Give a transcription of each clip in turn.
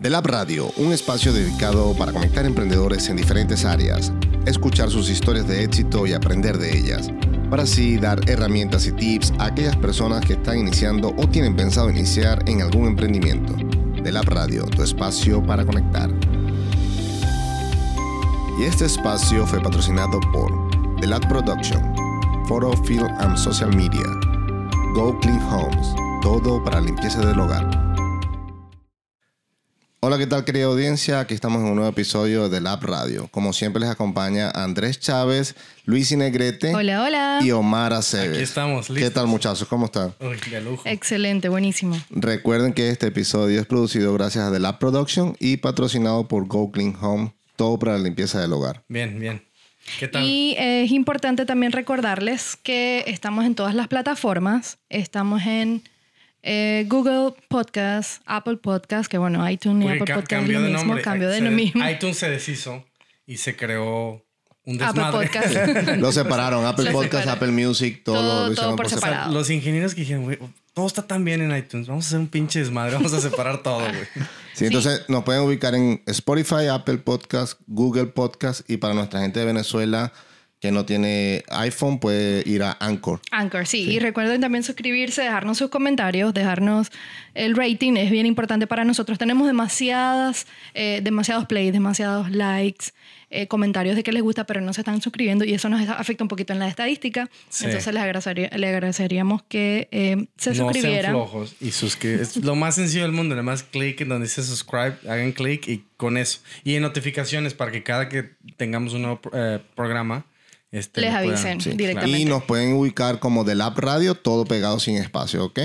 The Lab Radio, un espacio dedicado para conectar emprendedores en diferentes áreas, escuchar sus historias de éxito y aprender de ellas, para así dar herramientas y tips a aquellas personas que están iniciando o tienen pensado iniciar en algún emprendimiento. The Lab Radio, tu espacio para conectar. Y este espacio fue patrocinado por The Lab Production, Photo, Film and Social Media, Go Clean Homes, todo para limpieza del hogar. Hola, ¿qué tal querida audiencia? Aquí estamos en un nuevo episodio de Lab Radio. Como siempre les acompaña Andrés Chávez, Luis Inegrete Hola, hola. y Omar Aceves. Aquí estamos, ¿Qué listos. tal muchachos? ¿Cómo están? Uy, de lujo. Excelente, buenísimo. Recuerden que este episodio es producido gracias a The Lab Production y patrocinado por Go Clean Home, todo para la limpieza del hogar. Bien, bien. ¿Qué tal? Y eh, es importante también recordarles que estamos en todas las plataformas. Estamos en eh, Google Podcast, Apple Podcast, que bueno, iTunes y Porque Apple ca- Podcast es lo mismo, nombre. cambio de lo mismo. iTunes se deshizo y se creó un Apple desmadre. Podcast. Lo separaron, Apple Lo Podcast, separaron. Apple Music, todo, Todo- lo hicieron todo por separado. separado. los ingenieros que dijeron, güey, todo está tan bien en iTunes, vamos a hacer un pinche desmadre, vamos a separar todo, güey. Sí, entonces nos pueden ubicar en Spotify, Apple Podcast, Google Podcast y para nuestra gente de Venezuela que no tiene iPhone puede ir a Anchor. Anchor, sí. Y recuerden también suscribirse, dejarnos sus comentarios, dejarnos el rating. Es bien importante para nosotros. Tenemos demasiadas, eh, demasiados plays, demasiados likes, eh, comentarios de que les gusta, pero no se están suscribiendo y eso nos afecta un poquito en la estadística. Sí. Entonces les, agradecería- le agradeceríamos que eh, se No sean suscribieran. flojos y suscribir. Es lo más sencillo del mundo. Nada más clic en donde dice subscribe, hagan clic y con eso. Y en notificaciones para que cada que tengamos un nuevo eh, programa, este, Les puedan- avisen. Sí. Directamente. Y nos pueden ubicar como The Lab Radio, todo pegado sin espacio, ¿ok?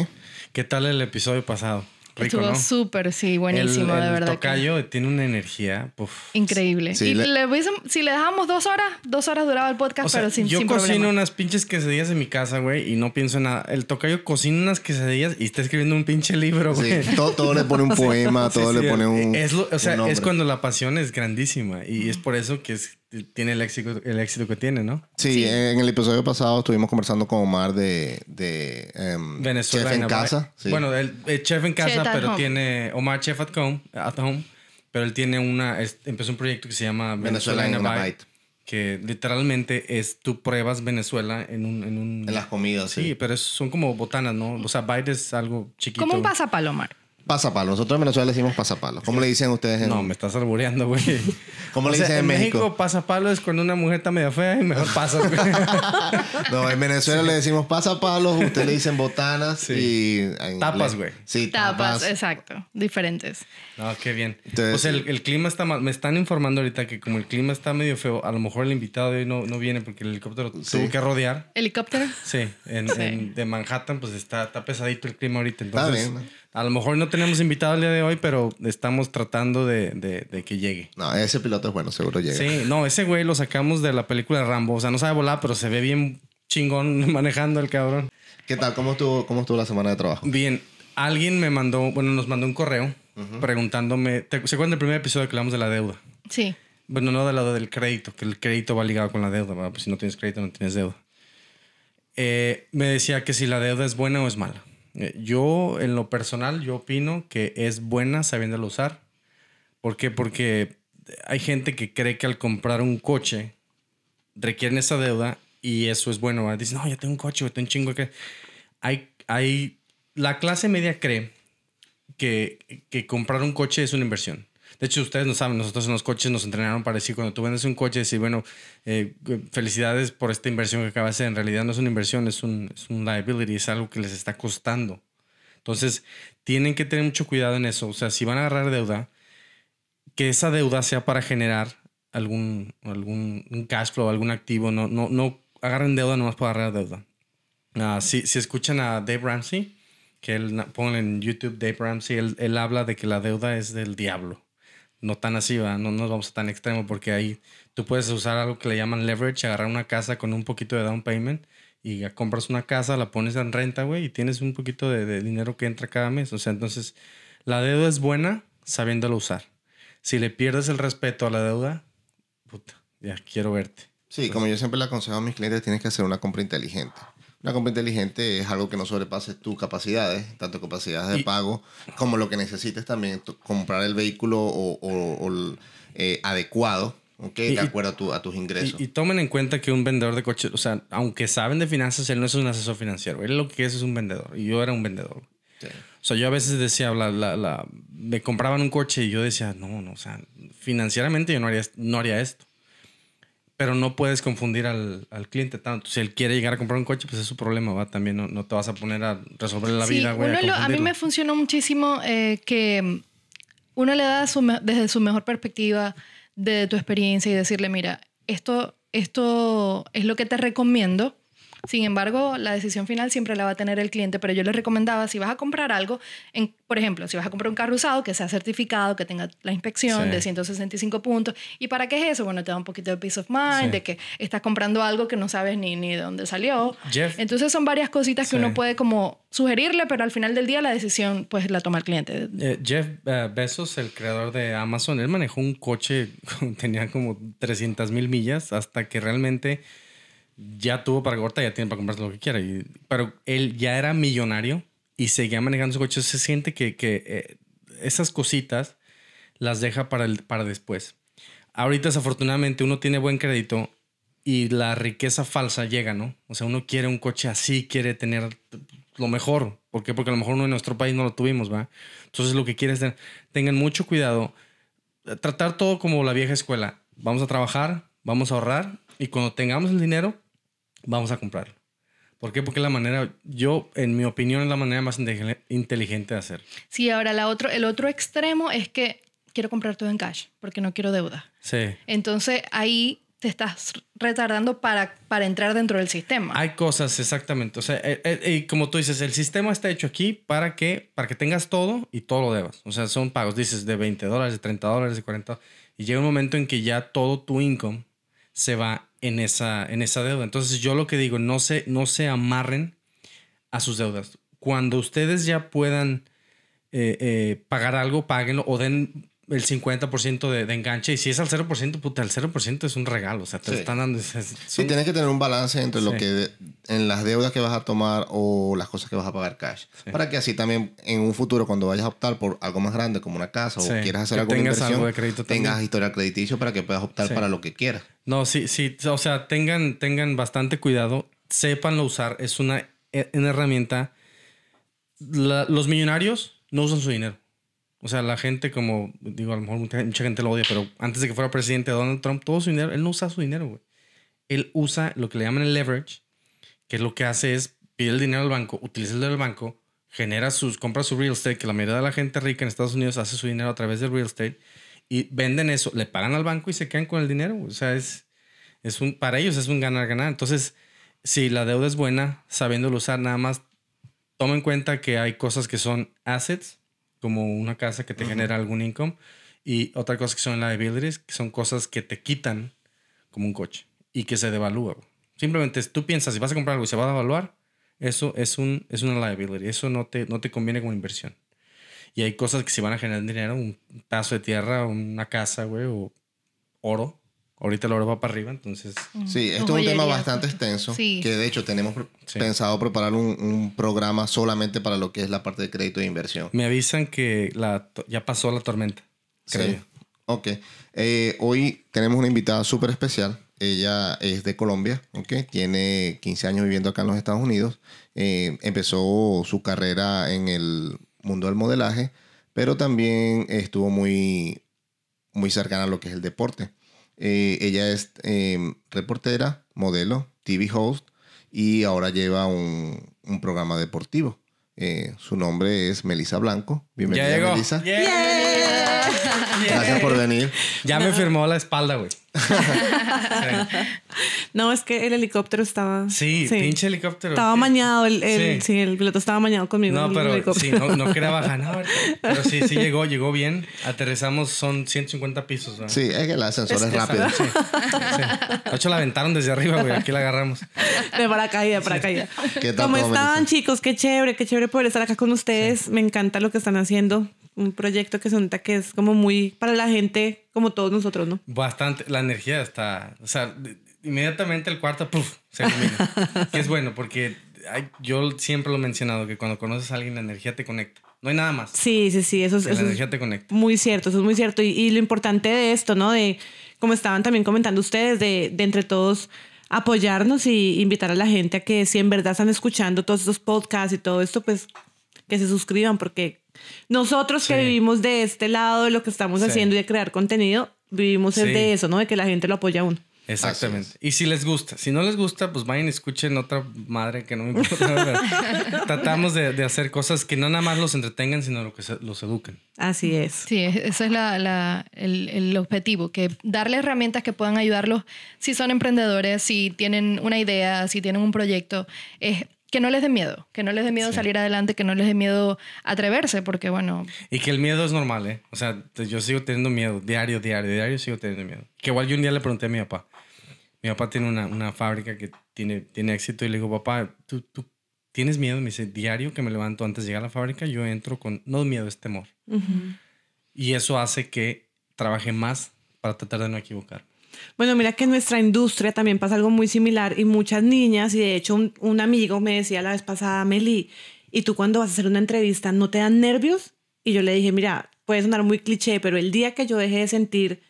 ¿Qué tal el episodio pasado? Rico, Estuvo ¿no? súper, sí, buenísimo, el, de el verdad. que- tocayo tiene una energía. puf. Increíble. Sí, y le- le hubiésemos- si le dejamos dos horas, dos horas duraba el podcast, O sea, pero sin, yo sin cocino problema. unas pinches quesadillas en mi casa, güey, y no pienso en nada. El tocayo cocina unas quesadillas y está escribiendo un pinche libro, Sí, güey. todo, todo le pone un poema, Sí, todo sí, le pone un. Es, lo- o sea, es cuando la pasión es grandísima y es por eso que es- tiene el éxito, el éxito que tiene, ¿no? Sí, Sí. en el episodio pasado estuvimos conversando con Omar de, de em, Venezuela. Chef en Navarra. casa. sí. Bueno, el, el chef en casa, Chef pero home. tiene Omar Chef at home, at home, pero él tiene una, es- empezó un proyecto que se llama Venezuela Venezuela, en in a bite. Bite, que literalmente es tú pruebas Venezuela en un, en un En las comidas, sí. Sí, pero es- son como botanas, ¿no? O sea, bite es algo chiquito. Como un pasapalomar. Pasapalo. Nosotros en Venezuela le decimos pasapalo. ¿Cómo le dicen ustedes en No, me estás albureando, güey. ¿Cómo le O sea, dicen en México? México pasapalo es cuando una mujer está medio fea y mejor pasa. güey. No, en Venezuela le decimos pasapalos, ustedes le dicen botanas Sí. y... en Tapas, güey. Sí, Tapas, tapas. exacto. Diferentes. no, qué bien. Entonces- pues el, el clima está mal. Me están informando ahorita que como el clima está medio feo, a lo mejor el invitado de hoy no, no viene porque el helicóptero Sí. tuvo que rodear. Helicóptero. Sí, en, Sí. en- de Manhattan, pues está, está pesadito el clima ahorita. Está Entonces, bien, ¿no? A lo mejor no tenemos invitado el día de hoy, pero estamos tratando de, de- de que llegue. No, ese piloto es bueno, seguro llega. Sí, no, ese güey lo sacamos de la película de Rambo. O sea, no sabe volar, pero se ve bien chingón manejando el cabrón. ¿Qué tal? ¿Cómo estuvo, ¿Cómo estuvo la semana de trabajo? Bien, alguien me mandó, bueno, nos mandó un correo preguntándome, ¿te, ¿se acuerdan del primer episodio que hablamos de la deuda? Sí. Bueno, no de la del crédito, que el crédito va ligado con la deuda, ¿verdad? Pues si no tienes crédito, no tienes deuda. Eh, me decía que si la deuda es buena o es mala. Eh, yo, en lo personal, yo opino que es buena sabiéndola usar. ¿Por qué? Porque hay gente que cree que al comprar un coche requieren esa deuda y eso es bueno. ¿verdad? Dicen, no, ya tengo un coche, tengo un chingo que... Hay, hay... La clase media cree que, que comprar un coche es una inversión. De hecho, ustedes no saben, nosotros en los coches nos entrenaron para decir, cuando tú vendes un coche, decir, bueno, eh, felicidades por esta inversión que acabas de hacer. En realidad no es una inversión, es un, es un liability, es algo que les está costando. Entonces, tienen que tener mucho cuidado en eso. O sea, si van a agarrar deuda, que esa deuda sea para generar algún, algún cash flow, algún activo. No, no, no agarren deuda nomás para agarrar deuda. Ah, si, si escuchan a Dave Ramsey, que él, pongan en YouTube Dave Ramsey, él, él habla de que la deuda es del diablo. No tan así, ¿verdad? no nos vamos a tan extremo porque ahí tú puedes usar algo que le llaman leverage, agarrar una casa con un poquito de down payment y ya compras una casa, la pones en renta, güey, y tienes un poquito de, de dinero que entra cada mes. O sea, entonces la deuda es buena sabiéndolo usar. Si le pierdes el respeto a la deuda, puta, ya quiero verte. Sí, como yo siempre le aconsejo a mis clientes, tienes que hacer una compra inteligente. Una compra inteligente es algo que no sobrepase tus capacidades, tanto capacidades de pago como lo que necesites también, comprar el vehículo o, o, eh, adecuado Okay, de acuerdo a, tu, a, tus ingresos. Y, tomen en cuenta que un vendedor de coches, o sea, aunque saben de finanzas, él no es un asesor financiero. Él lo que es es un vendedor. Y yo era un vendedor. O sea, yo a veces decía, la, la, la, me compraban un coche y yo decía, no, no, o sea, financieramente yo no haría, no haría esto. Pero no puedes confundir al, al, cliente tanto. Si él quiere llegar a comprar un coche, pues es su problema, ¿va? También no, no te vas a poner a resolver la vida, güey. A, mí me funcionó muchísimo eh, que uno le da desde su mejor perspectiva de tu experiencia y decirle, mira, esto, esto es lo que te recomiendo sin embargo, la decisión final siempre la va a tener el cliente, pero yo le recomendaba, si vas a comprar algo, en, por ejemplo, si vas a comprar un carro usado, que sea certificado, que tenga la inspección de 165 puntos. ¿Y para qué es eso? Bueno, te da un poquito de peace of mind, de que estás comprando algo que no sabes ni, ni de dónde salió. Entonces son varias cositas que uno puede como sugerirle, pero al final del día la decisión pues la toma el cliente. Eh, Jeff uh, Bezos, el creador de Amazon, él manejó un coche, tenía como 300 mil millas hasta que realmente ya tuvo para cortar, ya tiene para comprarse lo que quiera. Y, pero él ya era millonario y seguía manejando su coche. Se siente que, que eh, esas cositas las deja para, el, para después. Ahorita, desafortunadamente, uno tiene buen crédito y la riqueza falsa llega, ¿no? O sea, uno quiere un coche así, quiere tener lo mejor. ¿Por qué? Porque a lo mejor uno en nuestro país no lo tuvimos, ¿va? Entonces, lo que quiere es tener, tengan mucho cuidado. Tratar todo como la vieja escuela. Vamos a trabajar, vamos a ahorrar y cuando tengamos el dinero, vamos a comprarlo. ¿Por qué? Porque la manera, yo, en mi opinión, es la manera más inteligente de hacer. Sí, ahora la otro, el otro extremo es que quiero comprar todo en cash porque no quiero deuda. Sí. Entonces ahí te estás retardando para, para entrar dentro del sistema. Hay cosas, exactamente. O sea, eh, eh, y como tú dices, el sistema está hecho aquí para que, para que tengas todo y todo lo debas. O sea, son pagos, dices, de 20 dólares, de 30 dólares, de 40 Y llega un momento en que ya todo tu income se va en esa, en esa deuda. Entonces yo lo que digo, no se, no se amarren a sus deudas. Cuando ustedes ya puedan eh, eh, pagar algo, páguenlo o den el 50% de, de, enganche. Y si es al 0%, puta, el 0% es un regalo. O sea, te están dando. Sí, tienes que tener un balance entre lo que en las deudas que vas a tomar o las cosas que vas a pagar cash. Para que así también en un futuro, cuando vayas a optar por algo más grande como una casa o quieras hacer alguna inversión, algo de crédito tengas historial crediticio para que puedas optar para lo que quieras. No, sí, sí. O sea, tengan, tengan bastante cuidado. Sépanlo usar. Es una, e, una herramienta. los millonarios no usan su dinero. O sea, la gente, como digo, a lo mejor mucha, gente lo odia, pero antes de que fuera presidente Donald Trump, todo su dinero, él no usa su dinero, güey. Él usa lo que le llaman el leverage, que lo que hace es pide el dinero al banco, utiliza el dinero del banco, genera sus, compra su real estate, que la mayoría de la gente rica en Estados Unidos hace su dinero a través del real estate, y venden eso, le pagan al banco y se quedan con el dinero. O sea, es, es un, para ellos es un ganar-ganar. Entonces, si la deuda es buena, sabiéndolo usar, nada más toma en cuenta que hay cosas que son assets como una casa que te genera algún income. Y otra cosa que son liabilities, que son cosas que te quitan como un coche y que se devalúa. Simplemente tú piensas, si vas a comprar algo y se va a devaluar, eso es, un, es una liability. Eso no te, no te conviene como inversión. Y hay cosas que se van a generar dinero, un pedazo de tierra, una casa, güey, o oro, Ahorita el oro va para arriba, entonces... Sí, esto es un tema bastante extenso, que de hecho tenemos pensado preparar un, programa solamente para lo que es la parte de crédito e inversión. Me avisan que la, ya pasó la tormenta, creo. Sí. Ok. Eh, hoy tenemos una invitada súper especial. Ella es de Colombia, okay. tiene 15 años viviendo acá en los Estados Unidos. Eh, empezó su carrera en el mundo del modelaje, pero también estuvo muy, muy cercana a lo que es el deporte. Eh, ella es em, reportera, modelo, TV host y ahora lleva un, un programa deportivo. Eh, su nombre es Melissa Blanco. Bienvenida, Melissa. Gracias por venir. Ya me firmó la espalda, güey. No, es que el helicóptero estaba. Sí, pinche helicóptero. Estaba mañado, el, sí. el piloto estaba mañado conmigo. No, pero sí, no, quería bajar, no, pero sí, sí llegó, llegó bien. Aterrizamos, son 150 pisos. Sí, es que el ascensor es, rápido. Sí, De hecho, la aventaron desde arriba, güey. Aquí la agarramos. De paracaídas, paracaídas. ¿Qué tal, ¿Cómo están, chicos? Qué chévere, qué chévere poder estar acá con ustedes. Me encanta lo que están haciendo un proyecto que se que es como muy para la gente, como todos nosotros, ¿no? Bastante, la energía está, o sea, inmediatamente el cuarto, ¡puf! se ilumina. que es bueno porque yo siempre lo he mencionado, que cuando conoces a alguien la energía te conecta. No hay nada más. Sí, sí, sí, eso es... la energía te conecta. Muy cierto, eso es muy cierto. Y, lo importante de esto, ¿no? De, como estaban también comentando ustedes, de, de entre todos apoyarnos y invitar a la gente a que si en verdad están escuchando todos estos podcasts y todo esto, pues que se suscriban, porque nosotros que vivimos de este lado de lo que estamos haciendo y de crear contenido, vivimos de eso, ¿no? De que la gente lo apoya a uno. Exactamente. Y si les gusta, si no les gusta, pues vayan y escuchen otra madre que no me importa. Tratamos de, hacer cosas que no nada más los entretengan, sino lo que los eduquen. Así es. Sí, ese es la, el, el, objetivo, que darles herramientas que puedan ayudarlos si son emprendedores, si tienen una idea, si tienen un proyecto. Es que no les dé miedo, que no les dé miedo salir adelante, que no les dé miedo atreverse, porque bueno... Y que el miedo es normal, ¿eh? O sea, yo sigo teniendo miedo, diario, diario, diario sigo teniendo miedo. Que igual yo un día le pregunté a mi papá, mi papá tiene una, una fábrica que tiene, tiene éxito y le digo, papá, ¿tú, ¿tú tienes miedo? Me dice, diario que me levanto antes de llegar a la fábrica, yo entro con, no miedo, es temor. Y eso hace que trabaje más para tratar de no equivocar. Bueno, mira que en nuestra industria también pasa algo muy similar y muchas niñas, y de hecho un, amigo me decía la vez pasada, Meli, ¿y tú cuando vas a hacer una entrevista no te dan nervios? Y yo le dije, mira, puede sonar muy cliché, pero el día que yo dejé de sentir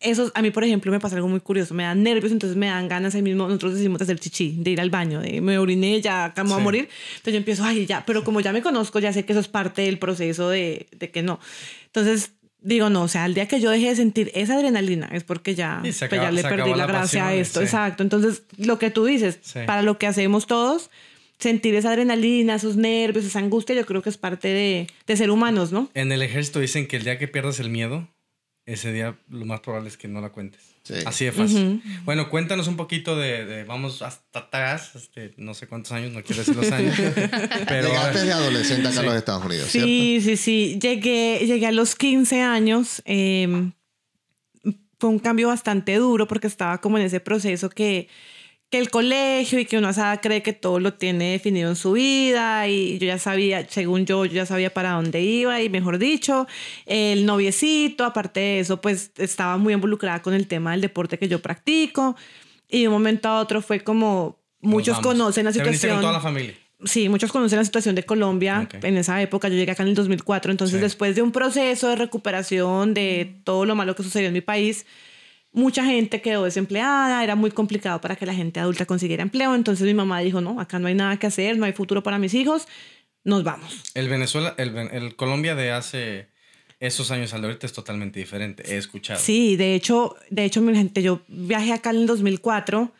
eso, a mí por ejemplo me pasa algo muy curioso, me dan nervios, entonces me dan ganas ahí mismo, nosotros decimos de hacer chichi, de ir al baño, de me oriné, ya acá a morir, entonces yo empiezo, ay, ya, pero como ya me conozco, ya sé que eso es parte del proceso de, de que no. Entonces digo, no, o sea, el día que yo dejé de sentir esa adrenalina es porque ya, pues ya le perdí la, gracia a esto. Exacto. Entonces, lo que tú dices, para lo que hacemos todos, sentir esa adrenalina, esos nervios, esa angustia, yo creo que es parte de, de ser humanos, ¿no? En el ejército dicen que el día que pierdas el miedo, ese día lo más probable es que no la cuentes. Así de fácil. Bueno, cuéntanos un poquito de, vamos hasta atrás, este, no sé cuántos años, no quiero decir los años. pero, Llegaste de adolescente acá en los Estados Unidos, Sí, sí, sí. Llegué, llegué a los 15 años. Em, fue un cambio bastante duro porque estaba como en ese proceso que que el colegio y que uno cree que todo lo tiene definido en su vida y yo ya sabía, según yo, yo ya sabía para dónde iba y mejor dicho, el noviecito, aparte de eso, pues estaba muy involucrada con el tema del deporte que yo practico y de un momento a otro fue como muchos conocen la situación. con toda la familia? Sí, muchos conocen la situación de Colombia en esa época. Yo llegué acá en el 2004, entonces después de un proceso de recuperación de todo lo malo que sucedió en mi país, mucha gente quedó desempleada, era muy complicado para que la gente adulta consiguiera empleo, entonces mi mamá dijo, no, acá no hay nada que hacer, no hay futuro para mis hijos, nos vamos. El Venezuela, el, el Colombia de hace esos años al de ahorita es totalmente diferente, he escuchado. Sí, de hecho, de hecho, mi gente, yo viajé acá en el 2004,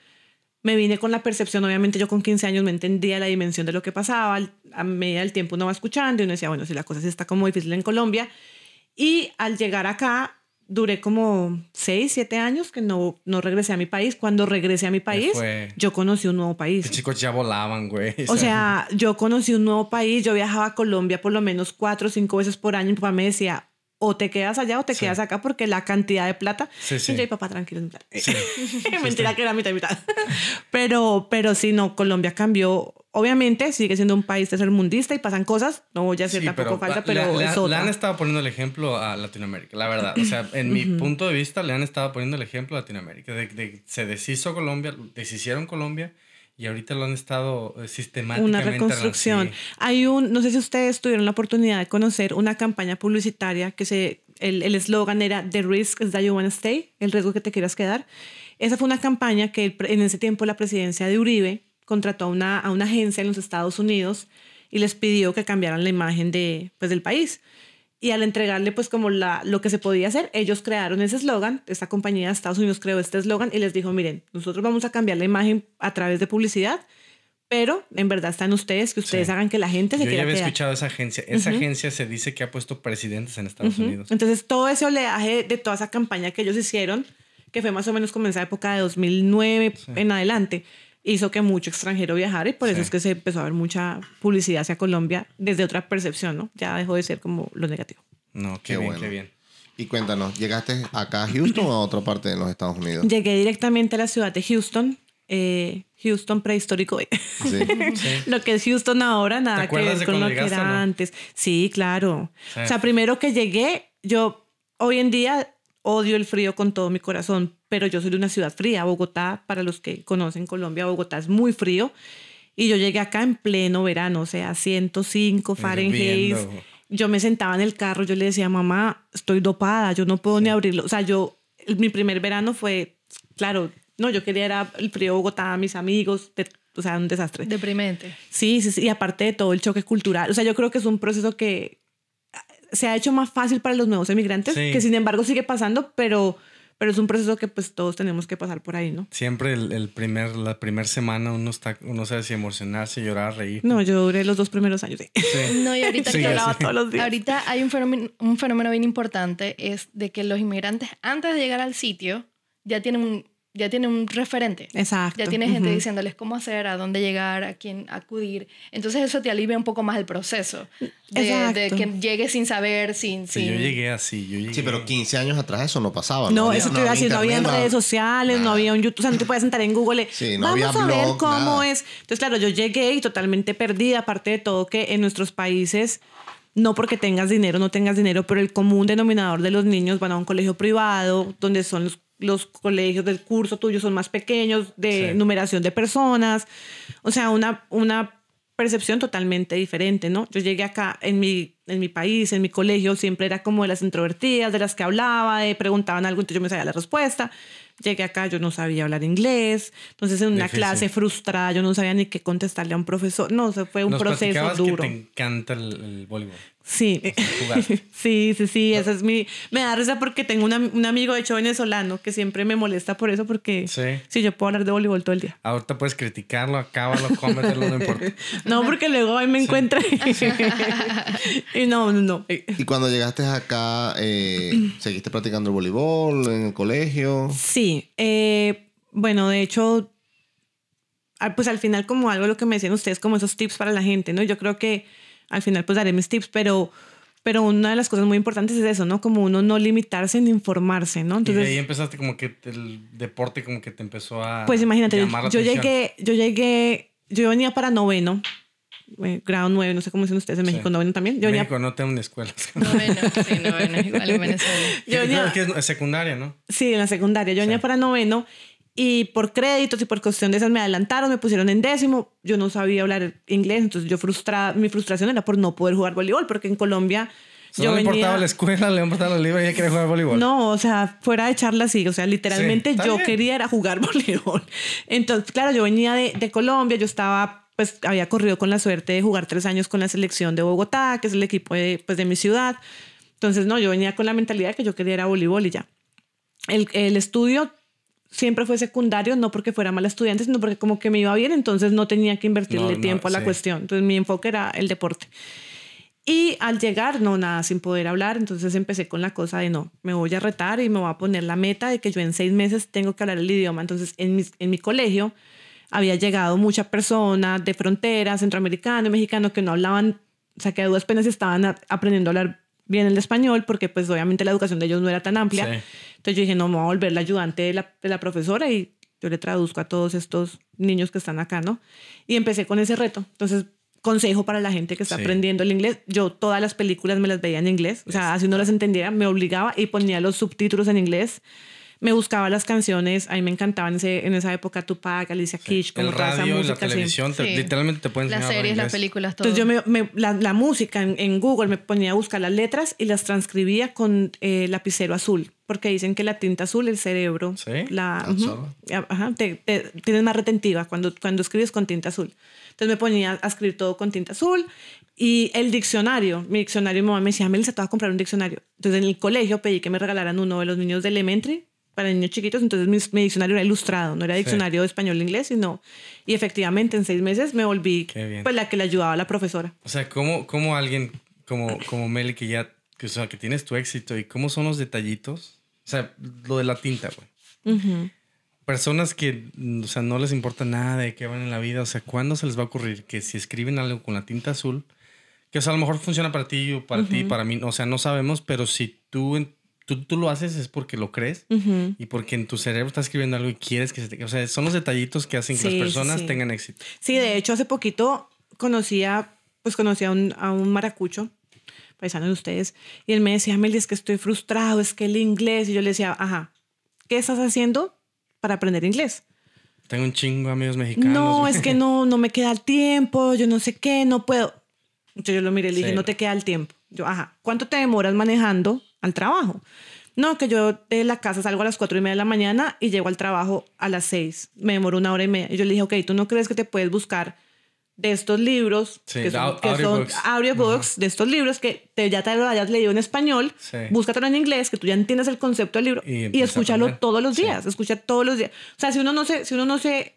me vine con la percepción, obviamente yo con 15 años me entendía la dimensión de lo que pasaba, a medida del tiempo uno va escuchando y uno decía, bueno, si la cosa sí está como difícil en Colombia, y al llegar acá duré como seis, siete años que no, no regresé a mi país. Cuando regresé a mi país, yo conocí un nuevo país. Los chicos ya volaban, güey. O sea, yo conocí un nuevo país. Yo viajaba a Colombia por lo menos cuatro o cinco veces por año. Mi papá me decía, o te quedas allá o te quedas acá porque la cantidad de plata. Sí, sí. Y yo, papá, tranquilo. Mentira que era mitad y mitad. pero, pero sí, no, Colombia cambió Obviamente sigue siendo un país tercermundista y pasan cosas, no voy a ser tampoco falta, pero le, es le han estado poniendo el ejemplo a Latinoamérica, la verdad. O sea, en mi punto de vista, le han estado poniendo el ejemplo a Latinoamérica. De, se deshizo Colombia, deshicieron Colombia y ahorita lo han estado eh, sistemáticamente. Una reconstrucción. Hay un, no sé si ustedes tuvieron la oportunidad de conocer una campaña publicitaria que se, el eslogan era The risk is that you want to stay, el riesgo que te quieras quedar. Esa fue una campaña que en ese tiempo la presidencia de Uribe contrató a una, a una agencia en los Estados Unidos y les pidió que cambiaran la imagen de, pues, del país. Y al entregarle pues como la, lo que se podía hacer, ellos crearon ese eslogan, esta compañía de Estados Unidos creó este eslogan y les dijo, miren, nosotros vamos a cambiar la imagen a través de publicidad, pero en verdad están ustedes, que ustedes hagan que la gente se Yo quiera ya había escuchado esa agencia. Esa agencia se dice que ha puesto presidentes en Estados Unidos. Entonces todo ese oleaje de toda esa campaña que ellos hicieron, que fue más o menos como en esa época de 2009 en adelante, hizo que mucho extranjero viajara y por eso es que se empezó a ver mucha publicidad hacia Colombia desde otra percepción, ¿no? Ya dejó de ser como lo negativo. No, qué, bien, qué bien. Y cuéntanos, ¿llegaste acá a Houston o a otra parte de los Estados Unidos? Llegué directamente a la ciudad de Houston, eh, Houston prehistórico. Sí, lo que es Houston ahora, nada que ver con lo que era antes. Sí, claro. O sea, primero que llegué, yo hoy en día odio el frío con todo mi corazón, pero yo soy de una ciudad fría. Bogotá, para los que conocen Colombia, Bogotá es muy frío. Y yo llegué acá en pleno verano, o sea, 105 Fahrenheit. Yo me sentaba en el carro, yo le decía, mamá, estoy dopada, yo no puedo ni abrirlo. O sea, yo, mi primer verano fue, claro, no, yo quería era el frío de Bogotá, mis amigos, de- o sea, un desastre. Deprimente. Sí, sí, sí, y aparte de todo el choque cultural. O sea, yo creo que es un proceso que se ha hecho más fácil para los nuevos emigrantes, Sí. que sin embargo sigue pasando, pero, pero es un proceso que pues todos tenemos que pasar por ahí, ¿no? Siempre el, el primer, la primera semana uno está, uno sabe si emocionarse, llorar, reír. No, yo duré los dos primeros años. sí. Sí. No, y ahorita Sí, Lloraba sé. todos los días. Ahorita hay un fenómeno, un fenómeno bien importante, es de que los inmigrantes antes de llegar al sitio ya tienen un, ya tienen un referente. Exacto. Ya tiene gente Ujú. diciéndoles cómo hacer, a dónde llegar, a quién acudir. Entonces eso te alivia un poco más el proceso. De, de que llegues sin saber, sin... Sí, sin... yo llegué así, yo llegué. Sí, pero 15 años atrás eso no pasaba. No, había- eso te iba a decir, no había en redes no- sociales, no nada. había un YouTube, o sea, no te puedes sentar en Google. Sí, no Vamos había a ver blog, cómo nada. es. Entonces, claro, yo llegué y totalmente perdida, aparte de todo que en nuestros países, no porque tengas dinero, no tengas dinero, pero el común denominador de los niños van a un colegio privado, donde son los, los colegios del curso tuyo son más pequeños, de Sí. numeración de personas, o sea, una, una percepción totalmente diferente, ¿no? Yo llegué acá en mi, en mi país, en mi colegio, siempre era como de las introvertidas, de las que hablaba, de preguntaban algo, entonces yo me sabía la respuesta. Llegué acá, yo no sabía hablar inglés, entonces en una Difícil. clase frustrada, yo no sabía ni qué contestarle a un profesor. No, se fue un Nos proceso duro. que te encanta el, el voleibol. Sí. jugar. sí, sí, sí, esa es mi... Me da risa porque tengo una- un amigo, de hecho, venezolano, que siempre me molesta por eso, porque Sí. sí, yo puedo hablar de voleibol todo el día. Ahorita puedes criticarlo, acábalo, cómetelo, no importa. No, porque luego ahí me encuentre. y no, no, no. Y cuando llegaste acá, eh, ¿seguiste practicando el voleibol en el colegio? Sí, eh, bueno, de hecho, pues al final como algo lo que me decían ustedes, como esos tips para la gente, ¿no? Yo creo que al final pues daré mis tips, pero, pero una de las cosas muy importantes es eso, ¿no? Como uno no limitarse en informarse, ¿no? y de ahí Entonces, empezaste como que el deporte como que te empezó a pues imagínate, yo, llamar la yo atención. llegué, yo llegué, yo venía para noveno, eh, grado nueve, no sé cómo dicen ustedes en México, Sí. noveno también. Yo venía, México no tengo ni escuelas. Noveno, sí, noveno, igual en Venezuela. yo Yo venía- creo que es secundaria, ¿no? Sí, en la secundaria. Yo venía Sí. para noveno y por créditos y por cuestión de esas me adelantaron, me pusieron en décimo. Yo no sabía hablar inglés, entonces yo frustrada, mi frustración era por no poder jugar voleibol, porque en Colombia Solo yo le venía... importaba la escuela, le importaba la libre y ella quería jugar voleibol. No, o sea, fuera de charla sí, o sea, literalmente Sí, yo bien. quería era jugar voleibol. Entonces, claro, yo venía de, de Colombia, yo estaba, pues había corrido con la suerte de jugar tres años con la selección de Bogotá, que es el equipo de, pues, de mi ciudad. Entonces, no, yo venía con la mentalidad de que yo quería era voleibol y ya. El, el estudio siempre fue secundario, no porque fuera mala estudiante, sino porque como que me iba bien, entonces no tenía que invertirle No, no, tiempo a la sí. cuestión. Entonces mi enfoque era el deporte. Y al llegar, no, nada, sin poder hablar, entonces empecé con la cosa de no, me voy a retar y me voy a poner la meta de que yo en seis meses tengo que hablar el idioma. Entonces en mi, en mi colegio había llegado mucha persona de frontera, centroamericano, mexicano, que no hablaban, o sea, que a dudas penas estaban aprendiendo a hablar bien el español, porque pues obviamente la educación de ellos no era tan amplia. Sí. Entonces yo dije, no, me voy a volver la ayudante de la, de la profesora y yo le traduzco a todos estos niños que están acá, ¿no? Y empecé con ese reto. Entonces, consejo para la gente que está Sí. aprendiendo el inglés. Yo todas las películas me las veía en inglés. O sea, así no las entendía, me obligaba y ponía los subtítulos en inglés. Me buscaba las canciones, a mí me encantaban ese, en esa época Tupac, Alicia Keys, como el toda esa radio la música así. televisión, te- Sí. literalmente te pueden Las series, las películas, todo. Entonces yo me, me- la, la música en, en Google me ponía a buscar las letras y las transcribía con eh, lapicero azul, porque dicen que la tinta azul, el cerebro, ¿Sí? la, Absorbe. ujú, ajá, te, te- tienes más retentiva cuando, cuando escribes con tinta azul. Entonces me ponía a escribir todo con tinta azul y el diccionario, mi diccionario, mi mamá me decía, Melissa, te voy a comprar un diccionario. Entonces en el colegio pedí que me regalaran uno de los niños de elementary para niños chiquitos, entonces mi, mi diccionario era ilustrado, no era diccionario de español-inglés, sino... Y efectivamente en seis meses me volví pues la que le ayudaba a la profesora. O sea, ¿cómo, cómo alguien como, como Meli que ya, que, o sea, que tienes tu éxito y cómo son los detallitos? O sea, lo de la tinta, güey. Ujú. Personas que, o sea, no les importa nada de qué van en la vida, o sea, ¿cuándo se les va a ocurrir que si escriben algo con la tinta azul, que o sea, a lo mejor funciona para ti o para ti, para mí, o sea, no sabemos, pero si tú, tú, tú lo haces es porque lo crees Ujú. y porque en tu cerebro estás escribiendo algo y quieres que se te... O sea, son los detallitos que hacen que Sí, las personas sí. tengan éxito. Sí, de hecho, hace poquito conocía, pues conocí a un, a un maracucho, paisano de ustedes, y él me decía, Meli, es que estoy frustrado, es que el inglés, y yo le decía, ajá, ¿qué estás haciendo para aprender inglés? Tengo un chingo de amigos mexicanos. No, es que no, no me queda el tiempo, yo no sé qué, no puedo. Entonces yo lo miré y le dije, Sí. no te queda el tiempo. Yo, ajá, ¿cuánto te demoras manejando al trabajo? No, que yo de la casa salgo a las cuatro y media de la mañana y llego al trabajo a las seis. Me demoro una hora y media. Y yo le dije, ok, ¿tú no crees que te puedes buscar de estos libros, Sí, que son, au- que son audiobooks. de estos libros que te, ya te lo hayas leído en español, Sí. búscatelo en inglés, que tú ya entiendes el concepto del libro Y y, escúchalo todos los Sí. días, escucha todos los días. O sea, si uno no se, si uno no se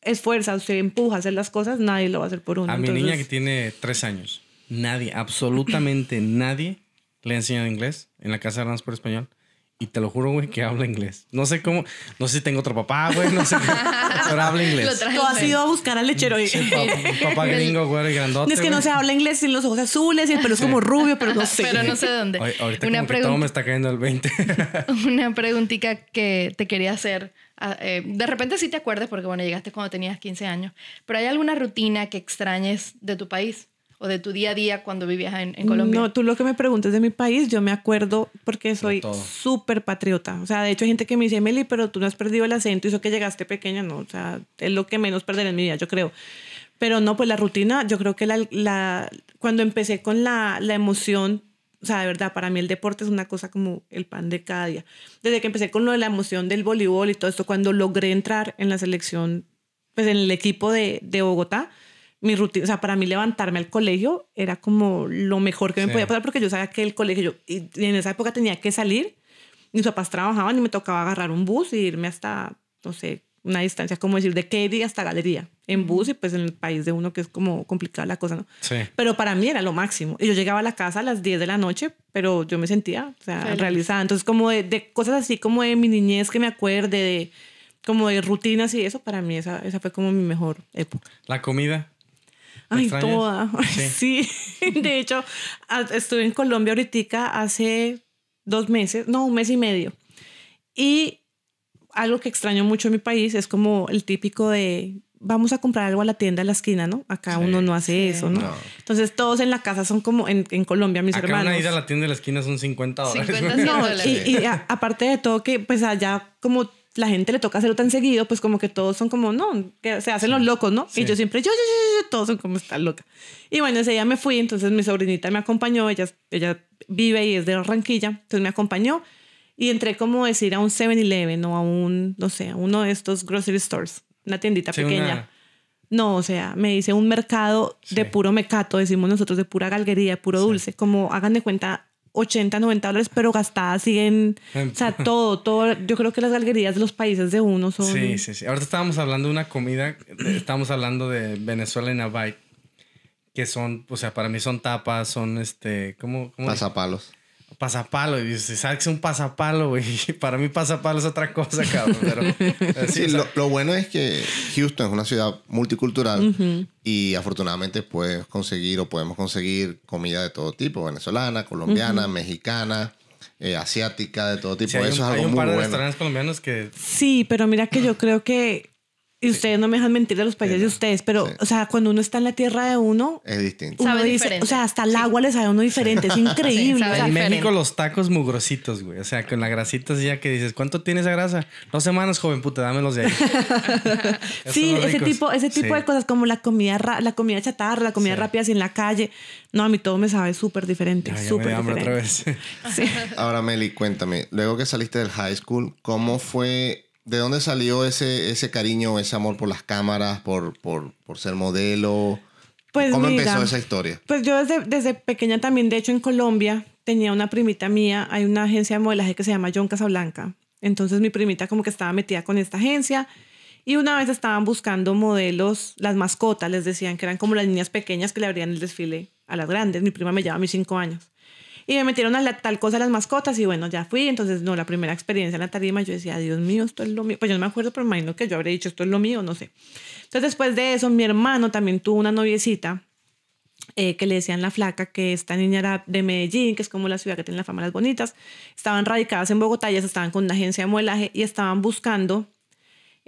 esfuerza se empuja a hacer las cosas, nadie lo va a hacer por uno. A mi niña que tiene tres años, nadie, absolutamente nadie le ha enseñado inglés en la casa de Hablamos por Español. Y te lo juro, güey, que habla inglés. No sé cómo, no sé si tengo otro papá, güey, no sé qué, pero habla inglés. Tú has al ido a buscar al lechero y... Sí, papá, gringo, güey, grandote. Es que no se habla inglés sin los ojos azules y el pelo es como rubio, pero no sé. Pero no sé dónde. Oye, ahorita Una como que todo me está cayendo el 20. Una preguntita que te quería hacer. ah, eh, de repente sí te acuerdas porque, bueno, llegaste cuando tenías 15 años, pero ¿hay alguna rutina que extrañes de tu país o de tu día a día cuando vivías en, en Colombia? No, tú lo que me preguntas de mi país, yo me acuerdo porque soy súper patriota. O sea, de hecho hay gente que me dice, Meli, pero tú no has perdido el acento, hizo que llegaste pequeña, no. O sea, es lo que menos perder en mi vida, yo creo. Pero no, pues la rutina, yo creo que la, la- cuando empecé con la, la emoción, o sea, de verdad, para mí el deporte es una cosa como el pan de cada día. Desde que empecé con lo de la emoción del voleibol y todo esto, cuando logré entrar en la selección, pues en el equipo de, de Bogotá, mi rutina, o sea, para mí levantarme al colegio era como lo mejor que me Sí. podía pasar porque yo sabía que el colegio, yo, y en esa época tenía que salir, mis papás trabajaban y me tocaba agarrar un bus e irme hasta, no sé, una distancia, como decir, de Katy hasta Galería, en bus y pues en el país de uno que es como complicada la cosa, ¿no? Sí. Pero para mí era lo máximo. Y yo llegaba a la casa a las 10 de la noche, pero yo me sentía, o sea, Feliz. realizada. Entonces, como de, de cosas así como de mi niñez que me acuerde, de, como de rutinas y eso, para mí esa, esa fue como mi mejor época. La comida. ¿La Ay, extrañas? toda. Ay, Sí. De hecho, estuve en Colombia ahorita hace dos meses, no, un mes y medio. Y algo que extraño mucho en mi país es como el típico de vamos a comprar algo a la tienda de la esquina, ¿no? Acá Sí, uno no hace sí. eso, ¿no? No. Entonces todos en la casa son como en, en Colombia, mis Acá hermanos. una ida a la tienda de la esquina son 50 dólares. 50 güey. No, dólares. y, y a- aparte de todo que pues allá como la gente le toca hacerlo tan seguido, pues como que todos son como, no, que se hacen los locos, ¿no? Sí. Y yo siempre, yo, yo, yo, yo, todos son como, está loca. Y bueno, ese día me fui, entonces mi sobrinita me acompañó, ella, ella vive y es de Barranquilla, entonces me acompañó y entré como decir a un 7-Eleven o a un, no sé, a uno de estos grocery stores, una tiendita Sí, pequeña. una- No, o sea, me dice un mercado de puro mecato, decimos nosotros, de pura galguería, de puro dulce, como hagan de cuenta 80, 90 dólares, pero gastadas siguen, o sea, todo, todo. Yo creo que las galguerías de los países de uno son... Sí, sí, sí. Ahorita estábamos hablando de una comida, estábamos hablando de Venezuela en Abay, que son, o sea, para mí son tapas, son este, ¿cómo? cómo Pasapalos. Pasapalo. Y dices, ¿sabes que es un pasapalo, güey? Para mí pasapalo es otra cosa, cabrón. Pero, sí, Sí, o sea, lo, lo bueno es que Houston es una ciudad multicultural y afortunadamente puedes conseguir o podemos conseguir comida de todo tipo, venezolana, colombiana, mexicana, eh, asiática, de todo tipo. sí, hay Eso un, es hay algo un muy par de bueno. restaurantes colombianos que Sí, pero mira que yo creo que... Y ustedes no me dejan mentir de los países de ustedes, pero, Sí. o sea, cuando uno está en la tierra de uno, Es distinto. uno Sabe dice, diferente. o sea, hasta el agua le sabe a uno diferente, es increíble. En diferente. México los tacos mugrositos, güey. O sea, con la grasita así ya que dices, ¿cuánto tiene esa grasa? Dos semanas, joven puta, dámelos de ahí. Sí, ese tipo, ese tipo Sí. de cosas como la comida, ra- la comida chatarra, la comida Sí. rápida así en la calle. No, a mí todo me sabe súper diferente, Ya, ya me súper otra diferente. vez. Sí. Ahora, Meli, cuéntame, luego que saliste del high school, ¿cómo fue, de dónde salió ese, ese cariño, ese amor por las cámaras, por, por, por ser modelo? Pues ¿Cómo mira, empezó esa historia? Pues yo desde, desde pequeña también, de hecho en Colombia, tenía una primita mía, hay una agencia de modelaje que se llama John Casablanca. Entonces mi primita como que estaba metida con esta agencia y una vez estaban buscando modelos, las mascotas, les decían que eran como las niñas pequeñas que le abrían el desfile a las grandes. Mi prima me lleva a mis cinco años. Y me metieron a la, tal cosa las mascotas y bueno, ya fui. Entonces, no, la primera experiencia en la tarima, yo decía, Dios mío, esto es lo mío. Pues yo no me acuerdo, pero imagino que yo habría dicho, esto es lo mío, no sé. Entonces, después de eso, mi hermano también tuvo una noviecita eh, que le decían la flaca, que esta niña era de Medellín, que es como la ciudad que tiene la fama de las bonitas. Estaban radicadas en Bogotá, ellas estaban con una agencia de modelaje y estaban buscando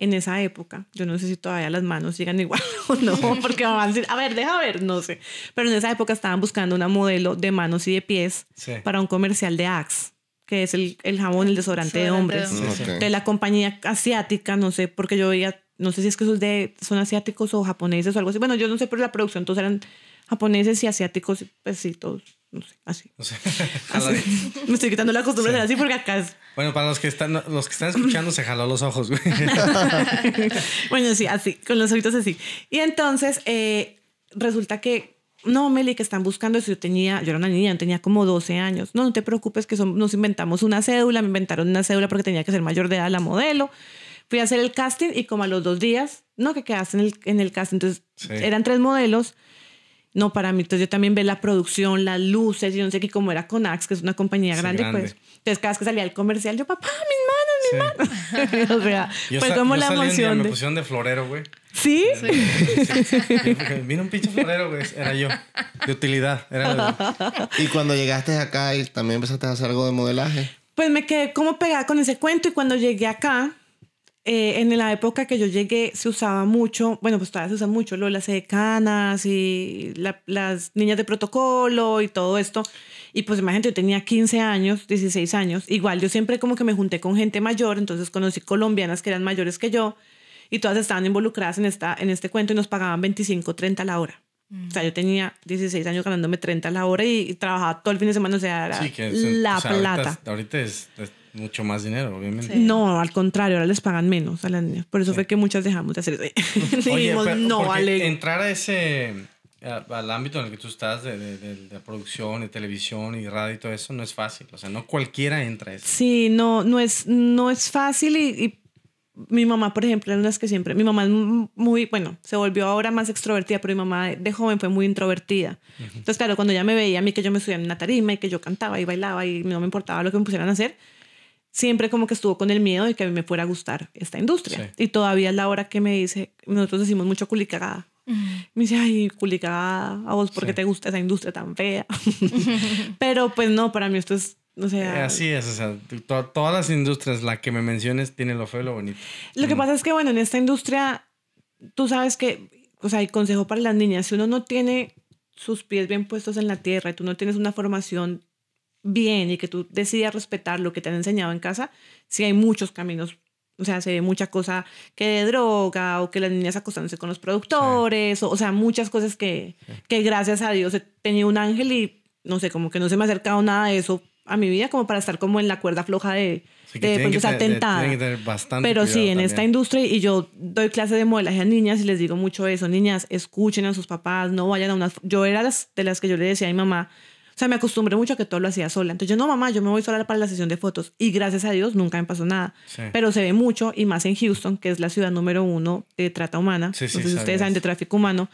en esa época. Yo no sé si todavía las manos sigan igual o no, porque van a decir, a ver, deja ver, no sé. Pero en esa época estaban buscando una modelo de manos y de pies Sí. para un comercial de Axe, que es el, el jabón, el desodorante de hombres. de. De la compañía asiática, no sé, porque yo veía no sé si es que esos de, son asiáticos o japoneses o algo así. Bueno, yo no sé, pero la producción todos eran japoneses y asiáticos, pues sí, todos, no sé, así. O sea, Así. Me estoy quitando la costumbre de ser así porque acá es... bueno, para los que están, los que están escuchando, se jaló los ojos, güey. bueno, sí, así, con los ojitos así. Y entonces eh, resulta que, no, Meli, que están buscando eso. Yo tenía, yo era una niña, tenía como 12 años. No, no te preocupes que son- nos inventamos una cédula, me inventaron una cédula porque tenía que ser mayor de edad la modelo. Fui a hacer el casting y como a los dos días, no, que quedaste en el, en el casting. Entonces, Sí. eran tres modelos. No, para mí, entonces yo también ve la producción, las luces, y no sé qué, como era Conax, que es una compañía Sí, grande, grande. pues. Entonces, cada vez que salía el comercial, yo, papá, mis manos, mis manos. o sea, Yo fue sa- como yo la emoción. Me de- pusieron de florero, güey. ¿Sí? Vino un pinche florero, güey. Era yo. De utilidad. Era Y cuando llegaste acá y también empezaste a hacer algo de modelaje. Pues me quedé como pegada con ese cuento y cuando llegué acá, eh, en la época que yo llegué se usaba mucho, bueno, pues todavía se usa mucho lo de las edecanas y la- las niñas de protocolo y todo esto. Y pues imagínate, yo tenía 15 años, 16 años. Igual yo siempre como que me junté con gente mayor, entonces conocí colombianas que eran mayores que yo y todas estaban involucradas en, esta, en este cuento y nos pagaban 25, 30 la hora. O sea, yo tenía 16 años ganándome 30 la hora y, y trabajaba todo el fin de semana, o sea, era Sí, que es- la o sea, ahorita plata. Ahorita, es, es mucho más dinero, obviamente. Sí. No, al contrario, ahora les pagan menos a las niñas. Por eso fue que muchas dejamos de hacer eso. Oye, Dijimos, pero- no, vale. entrar a ese al ámbito en el que tú estás de, de, de- de producción y televisión y radio y todo eso no es fácil. O sea, no cualquiera entra a eso. Sí, no, no es, no es fácil y, y mi mamá, por ejemplo, era una que siempre, mi mamá es muy, bueno, se volvió ahora más extrovertida, pero mi mamá de, joven fue muy introvertida. Entonces, claro, cuando ella me veía a mí que yo me subía en una tarima y que yo cantaba y bailaba y no me importaba lo que me pusieran a hacer, siempre como que estuvo con el miedo de que a mí me fuera a gustar esta industria. Sí. Y todavía es la hora que me dice, nosotros decimos mucho culicagada. Me dice, ay, culicagada, a vos, ¿por qué Sí. te gusta esa industria tan fea? Pero pues no, para mí esto es, o sea... Eh, Así es, o sea, to- todas las industrias, la que me menciones, tiene lo feo y lo bonito. Lo que pasa es que, bueno, en esta industria, tú sabes que, o sea, hay consejo para las niñas, si uno no tiene sus pies bien puestos en la tierra y tú no tienes una formación bien y que tú decidas respetar lo que te han enseñado en casa, sí hay muchos caminos. O sea, se ve mucha cosa que de droga o que las niñas acostándose con los productores, o, o sea, muchas cosas que, que gracias a Dios he tenido un ángel y no sé, como que no se me ha acercado nada de eso a mi vida como para estar como en la cuerda floja de, Así que de pronto estar tentada. Pero sí, en esta también. industria, y yo doy clases de modelaje a niñas y les digo mucho eso, niñas, escuchen a sus papás, no vayan a unas... Yo era las, de las que yo le decía a mi mamá, o sea, me acostumbré mucho a que todo lo hacía sola. Entonces yo, no, mamá, yo me voy sola para la sesión de fotos. Y gracias a Dios nunca me pasó nada. Sí. Pero se ve mucho, y más en Houston, que es la ciudad número uno de trata humana. Sí, sí, ustedes saben de tráfico humano.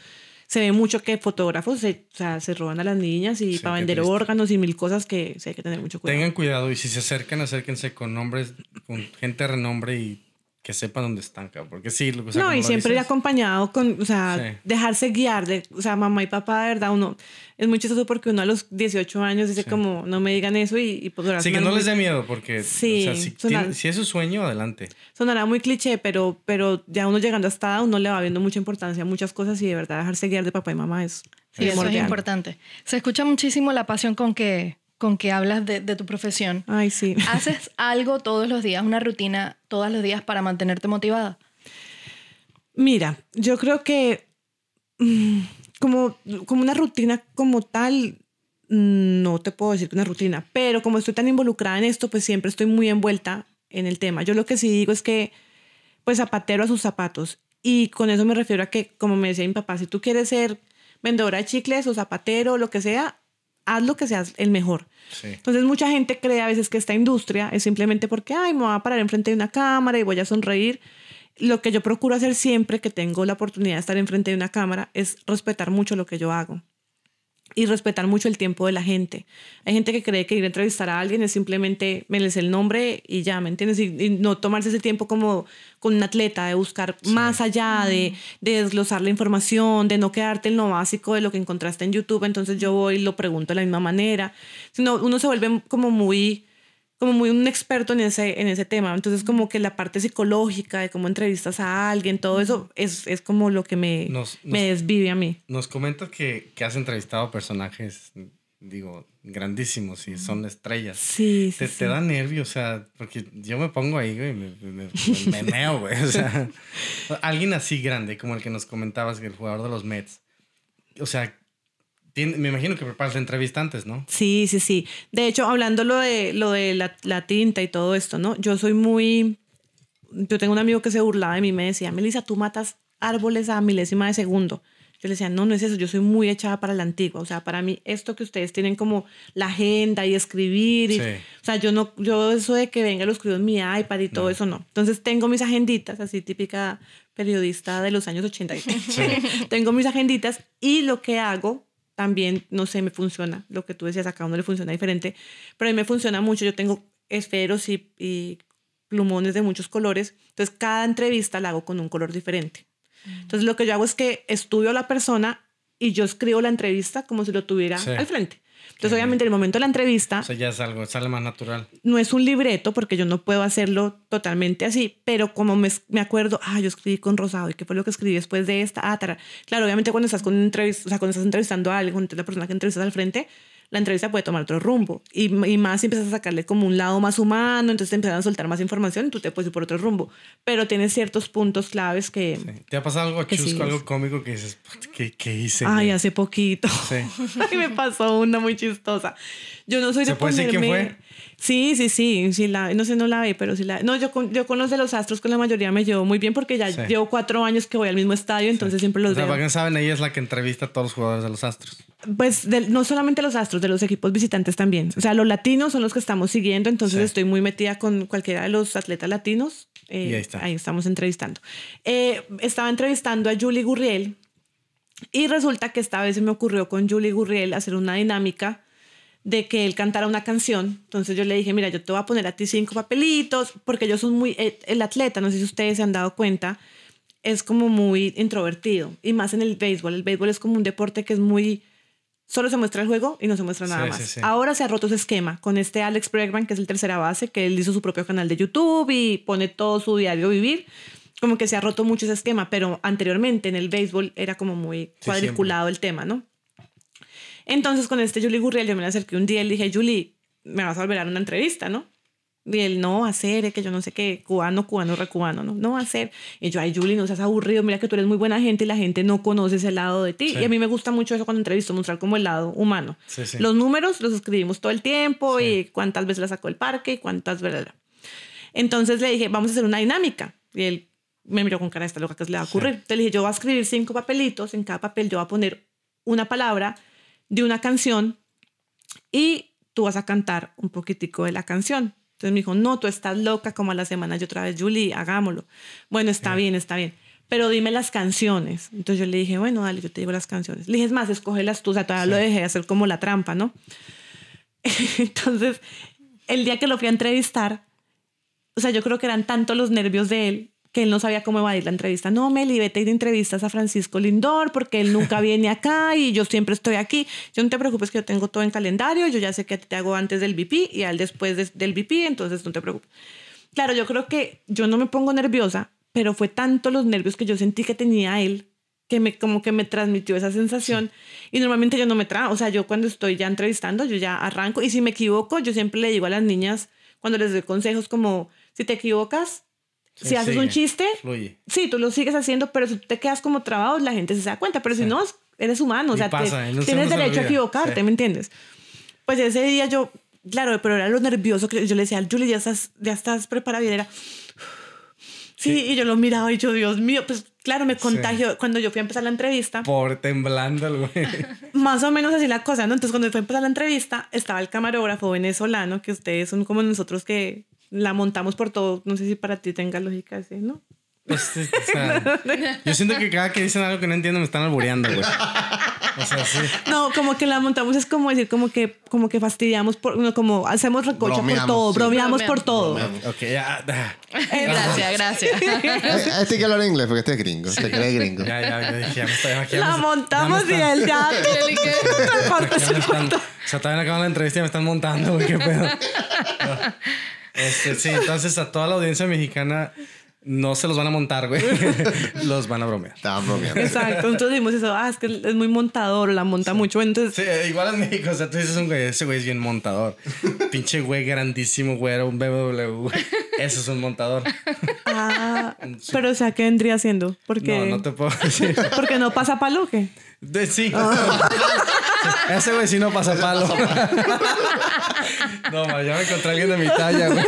Se ve mucho que fotógrafos se, o sea, se roban a las niñas y para vender órganos y mil cosas que sí hay que tener mucho cuidado. Tengan cuidado y si se acercan, acérquense con nombres, con gente de renombre y que sepan dónde están, cabrón. Porque sí, o sea, no, y siempre ir dices, acompañado con, o sea, Sí. dejarse guiar, de, o sea, mamá y papá, de verdad, uno, es muy chistoso porque uno a los 18 años dice Sí. como, no me digan eso y, y pues Sí, que no les dé miedo porque Sí, o sea, si, suena- tiene- si es su sueño, adelante. Sonará muy cliché, pero, pero ya uno llegando hasta edad, uno le va viendo mucha importancia a muchas cosas y de verdad dejarse guiar de papá y mamá es Sí, eso es importante. Se escucha muchísimo la pasión con que, con que hablas de, de tu profesión. Ay, sí. ¿Haces algo todos los días, una rutina todos los días para mantenerte motivada? Mira, yo creo que mm, como, como una rutina como tal, mm, no te puedo decir que una rutina, pero como estoy tan involucrada en esto, pues siempre estoy muy envuelta en el tema. Yo lo que sí digo es que, pues zapatero a sus zapatos. Y con eso me refiero a que, como me decía mi papá, si tú quieres ser vendedora de chicles o zapatero, lo que sea, haz lo que seas el mejor. Sí. Entonces mucha gente cree a veces que esta industria es simplemente porque, ay, me voy a parar enfrente de una cámara y voy a sonreír. Lo que yo procuro hacer siempre que tengo la oportunidad de estar enfrente de una cámara es respetar mucho lo que yo hago y respetar mucho el tiempo de la gente. Hay gente que cree que ir a entrevistar a alguien es simplemente me les el nombre y ya, ¿me entiendes? Y, y no tomarse ese tiempo como con un atleta, de buscar más allá, de, de desglosar la información, de no quedarte en lo básico de lo que encontraste en YouTube, entonces yo voy y lo pregunto de la misma manera, sino uno se vuelve como muy como muy un experto en ese, en ese tema. Entonces, como que la parte psicológica de cómo entrevistas a alguien, todo eso es, es como lo que me, Nos- me nos- desvive a mí. Nos comentas que, que has entrevistado personajes digo, grandísimos y son estrellas. Sí, sí. Te, sí. te da nervio, o sea, porque yo me pongo ahí, güey, me, me, me- me meo, güey. O sea, alguien así grande, como el que nos comentabas, el jugador de los Mets. O sea, me imagino que preparas la entrevista antes, ¿no? Sí, sí, sí. De hecho, hablando lo de, lo de la, la tinta y todo esto, ¿no? Yo soy muy... Yo tengo un amigo que se burlaba de mí, me decía, Melissa, tú matas árboles a milésima de segundo. Yo le decía, no, no es eso, yo soy muy echada para la antigua. O sea, para mí esto que ustedes tienen como la agenda y escribir. Y, Sí. O sea, yo no, yo eso de que venga lo escribo en mi iPad y todo eso no. Entonces tengo mis agenditas, así típica periodista de los años 80. tengo mis agenditas y lo que hago también, no sé, me funciona. Lo que tú decías, a cada uno le funciona diferente, pero a mí me funciona mucho. Yo tengo esferos y, y plumones de muchos colores. Entonces, cada entrevista la hago con un color diferente. Entonces, lo que yo hago es que estudio a la persona y yo escribo la entrevista como si lo tuviera Sí. al frente. Entonces, obviamente, en el momento de la entrevista, O sea, ya es algo, sale más natural. no es un libreto porque yo no puedo hacerlo totalmente así, pero como me, me acuerdo, ah, yo escribí con Rosado y qué fue lo que escribí después de esta, ah, tara. Claro, obviamente cuando estás con una entrevista, o sea, cuando estás entrevistando a alguien, la persona que entrevistas al frente, la entrevista puede tomar otro rumbo y, y más si empiezas a sacarle como un lado más humano, entonces te empiezan a soltar más información y tú te puedes ir por otro rumbo, pero tienes ciertos puntos claves que, Sí. ¿Te ha pasado algo chusco, es- algo cómico que dices, "Puta, ¿qué, qué hice? ay, güey?" hace poquito. Sí. Ay, me pasó una muy chistosa. Yo no soy de ¿Se puede decir quién ponerme- fue? Sí, sí, sí, sí la, no sé, no la ve, pero sí la. No, yo con, yo con los de los astros, con la mayoría me llevo muy bien porque ya Sí. llevo cuatro años que voy al mismo estadio, entonces siempre los O sea, veo. saben, ella es la que entrevista a todos los jugadores de los Astros. Pues no solamente los astros, de los equipos visitantes también. O sea, los latinos son los que estamos siguiendo, entonces Sí. estoy muy metida con cualquiera de los atletas latinos. eh, Y ahí está. estamos entrevistando. Eh, estaba entrevistando a Julie Gurriel y resulta que esta vez se me ocurrió con Julie Gurriel hacer una dinámica de que él cantara una canción. Entonces yo le dije, mira, yo te voy a poner a ti cinco papelitos, porque ellos son muy, eh, el atleta, no sé si ustedes se han dado cuenta, es como muy introvertido, y más en el béisbol. El béisbol es como un deporte que es muy, solo se muestra el juego y no se muestra nada Sí, más. sí, sí. Ahora se ha roto ese esquema con este Alex Bregman, que es el tercera base, que él hizo su propio canal de YouTube y pone todo su diario vivir. Como que se ha roto mucho ese esquema, pero anteriormente en el béisbol era como muy cuadriculado el tema, ¿no? Entonces con este Julie Gurriel yo me le acerqué un día y le dije, Julie, me vas a volver a dar una entrevista, ¿no? Y él, no va a ser, es que yo no sé qué, cubano, cubano, recubano, ¿no? No va a ser. Y yo, ay, Julie, no seas aburrido, mira que tú eres muy buena gente y la gente no conoce ese lado de ti. Sí. Y a mí me gusta mucho eso cuando entrevisto, mostrar como el lado humano. Sí, sí. Los números los escribimos todo el tiempo y cuántas veces la sacó el parque y cuántas veces... Entonces le dije, vamos a hacer una dinámica. Y él me miró con cara de esta loca que se le va a ocurrir. Entonces le dije, yo voy a escribir cinco papelitos, en cada papel yo voy a poner una palabra de una canción y tú vas a cantar un poquitico de la canción. Entonces me dijo, no, tú estás loca como a la semana. Yo otra vez, Julie, hagámoslo. Bueno, está bien, está bien. Pero dime las canciones. Entonces yo le dije, bueno, dale, yo te digo las canciones. Le dije, es más, escógelas tú. O sea, todavía lo dejé hacer como la trampa, ¿no? Entonces, el día que lo fui a entrevistar, o sea, yo creo que eran tanto los nervios de él que él no sabía cómo evadir la entrevista. No, Meli, vete de entrevistas a Francisco Lindor porque él nunca viene acá y yo siempre estoy aquí. Yo no te preocupes que yo tengo todo en calendario, yo ya sé que a ti te hago antes del VP y a él después de- del VP, entonces no te preocupes. Claro, yo creo que yo no me pongo nerviosa, pero fue tanto los nervios que yo sentí que tenía él que me como que me transmitió esa sensación y normalmente yo no me trago, o sea, yo cuando estoy ya entrevistando, yo ya arranco y si me equivoco, yo siempre le digo a las niñas cuando les doy consejos como si te equivocas, Sí, si haces sigue, un chiste, Fluye. sí, tú lo sigues haciendo, pero si tú te quedas como trabado, la gente se da cuenta, pero si no, eres humano, o Y sea, te- pasa, y no se tienes nos derecho a olvida. equivocarte, Sí. ¿me entiendes? Pues ese día yo, claro, pero era lo nervioso que yo le decía, Julie, ya estás, ya estás preparada y era, sí, y yo lo miraba y yo, Dios mío, pues claro, me contagió cuando yo fui a empezar la entrevista. Por temblando el güey. Más o menos así la cosa, ¿no? Entonces, cuando fue a empezar la entrevista, estaba el camarógrafo venezolano, que ustedes son como nosotros que la montamos por todo. No sé si para ti tenga lógica así, ¿no? Este, o sea, yo siento que cada que dicen algo que no entiendo me están albureando, güey. O sea, sí. No, como que la montamos es como decir, como que, como que fastidiamos, por, no, como hacemos recocha por Bromeamos, todo, sí. bromeamos por Bromeamos. todo. Ok, ya. ya. Gracias, gracias. Eh, Este hay que hablar inglés porque este es gringo. Se cree gringo. Ya, ya, yo dije, ya estoy aquí. ya La montamos ya y él ya. Ya o sea, todavía no acaban la entrevista y me están montando, güey, qué pedo. Este, sí, entonces a toda la audiencia mexicana, No se los van a montar, güey. los van a bromear. Estaban bromeando. Exacto. Entonces dijimos eso, ah, es que es muy montador, la monta mucho. Entonces, Sí, igual en México, o sea, tú dices un güey, ese güey es bien montador. Pinche güey grandísimo, güey, era un BMW. Eso es un montador. ah, pero o sea, ¿qué vendría siendo? Porque, No, no te puedo decir. porque no pasa palo, ¿qué? De- sí. Ese güey sí no pasa palo. no, ma, ya me encontré a alguien de mi talla, güey.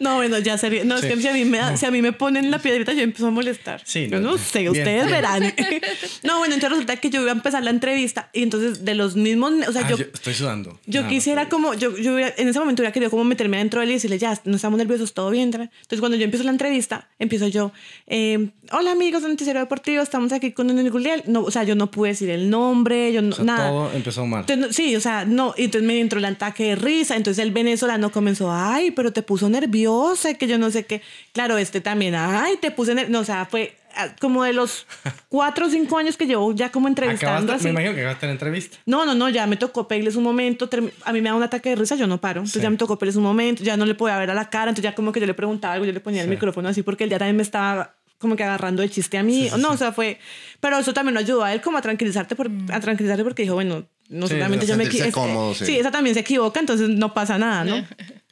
No, bueno, ya sería. No, Sí. es que si a, mí me, da- si a mí me ponen la piedrita, yo empiezo a molestar. Sí, Yo no, no sé, bien, ustedes bien. verán. no, bueno, entonces resulta que yo iba a empezar la entrevista y entonces de los mismos. O sea, Ah, yo. yo estoy sudando. Yo Nada, quisiera como, yo, yo hubiera- en ese momento hubiera querido como meterme adentro de él y decirle, ya, no estamos nerviosos, todo bien. tra-". Entonces cuando yo empiezo la entrevista, empiezo yo, eh, hola amigos de Noticiero Deportivo, estamos aquí con un Guliel. No, o sea, yo no pude decir el nombre, yo no, O sea, nada. todo empezó mal. Entonces, no- sí, o sea, no, y entonces me entró el ataque de risa, entonces el venezolano comenzó, ay, pero te puso nerviosa, que yo no sé qué. Claro, este también, ay, te puse nerviosa, no, o sea, fue ah, como de los cuatro o cinco años que llevo ya como entrevistando Acabaste, así. me imagino que acabaste la entrevista. No, no, no, ya me tocó pedirles un momento. A mí me da un ataque de risa, yo no paro. Entonces Sí. ya me tocó pedirles un momento, ya no le podía ver a la cara. Entonces ya como que yo le preguntaba algo, yo le ponía el Sí. micrófono así porque él ya también me estaba como que agarrando el chiste a mí. Sí, no, o sea, fue. Pero eso también lo ayudó a él como a tranquilizarte, por, a tranquilizarte porque dijo, bueno, no solamente yo me equivoco. sí. sí, esa también se equivoca, entonces no pasa nada, ¿no?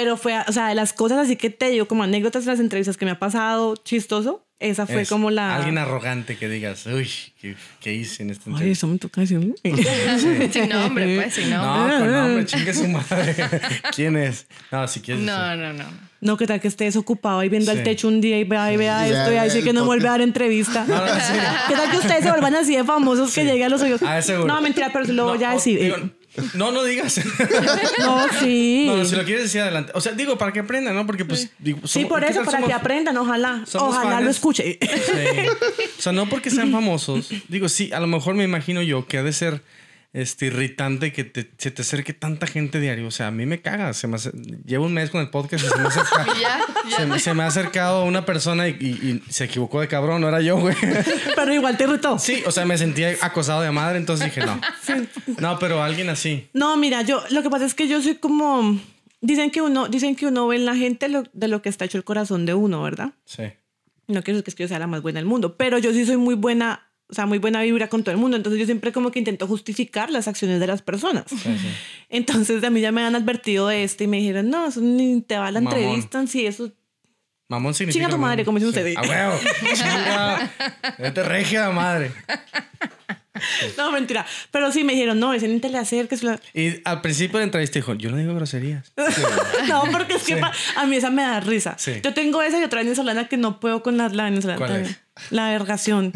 Pero fue, o sea, de las cosas así que te digo, como anécdotas de las entrevistas que me ha pasado chistoso, esa fue Es como la. Alguien arrogante que digas, uy, ¿qué, qué hice en esta Ay, entrevista? eso me toca decir. sin nombre, pues, sin nombre. No, con nombre, chingue su madre. ¿Quién es? No, si quieres. No, no, no. No, que tal que estés ocupado ahí viendo Sí. al techo un día y vea y vea Y esto y sí el que no vuelve a dar entrevista. No, no, sí. ¿Qué tal que ustedes se vuelvan así de famosos que llegue a los oídos? Ah, seguro. No, mentira, pero lo No, voy a decir. digo, no, no digas. no, sí. No, si lo quieres decir adelante. O sea, digo, para que aprendan, ¿no? Porque, pues, digo, sí, por ¿qué eso, para somos- que aprendan, ojalá. Ojalá fans? lo escuche. Sí. O sea, no porque sean famosos. Digo, sí, a lo mejor me imagino yo que ha de ser este, irritante que te- se te acerque tanta gente diario. O sea, a mí me caga. Se me hace- llevo un mes con el podcast y se me, acerca- Y ya, ya. se, me- se me ha acercado una persona y, y- y se equivocó de cabrón. No era yo, güey. pero igual te irritó. Sí, o sea, me sentía acosado de madre. Entonces dije, no. No, pero alguien así. No, mira, yo lo que pasa es que yo soy como dicen que uno dicen que uno ve en la gente lo- de lo que está hecho el corazón de uno, ¿verdad? Sí. No quiero decir que yo sea la más buena del mundo, pero yo sí soy muy buena, o sea, muy buena vibra con todo el mundo. Entonces yo siempre como que intento justificar las acciones de las personas. Entonces a mí ya me han advertido de esto y me dijeron, no, eso ni te va a la Mamón. entrevista, sí, eso... Mamón significa. Chinga tu madre, como dicen ustedes. A huevo. Chinga. Vete regia madre. No, mentira. Pero sí me dijeron, no, ese te le acerques. la- Y al principio de la entrevista dijo, yo no digo groserías. No, porque es que Sí. a mí esa me da risa. Sí. Yo tengo esa y otra venezolana que no puedo con la, la venezolana. ¿Cuál es? La vergación.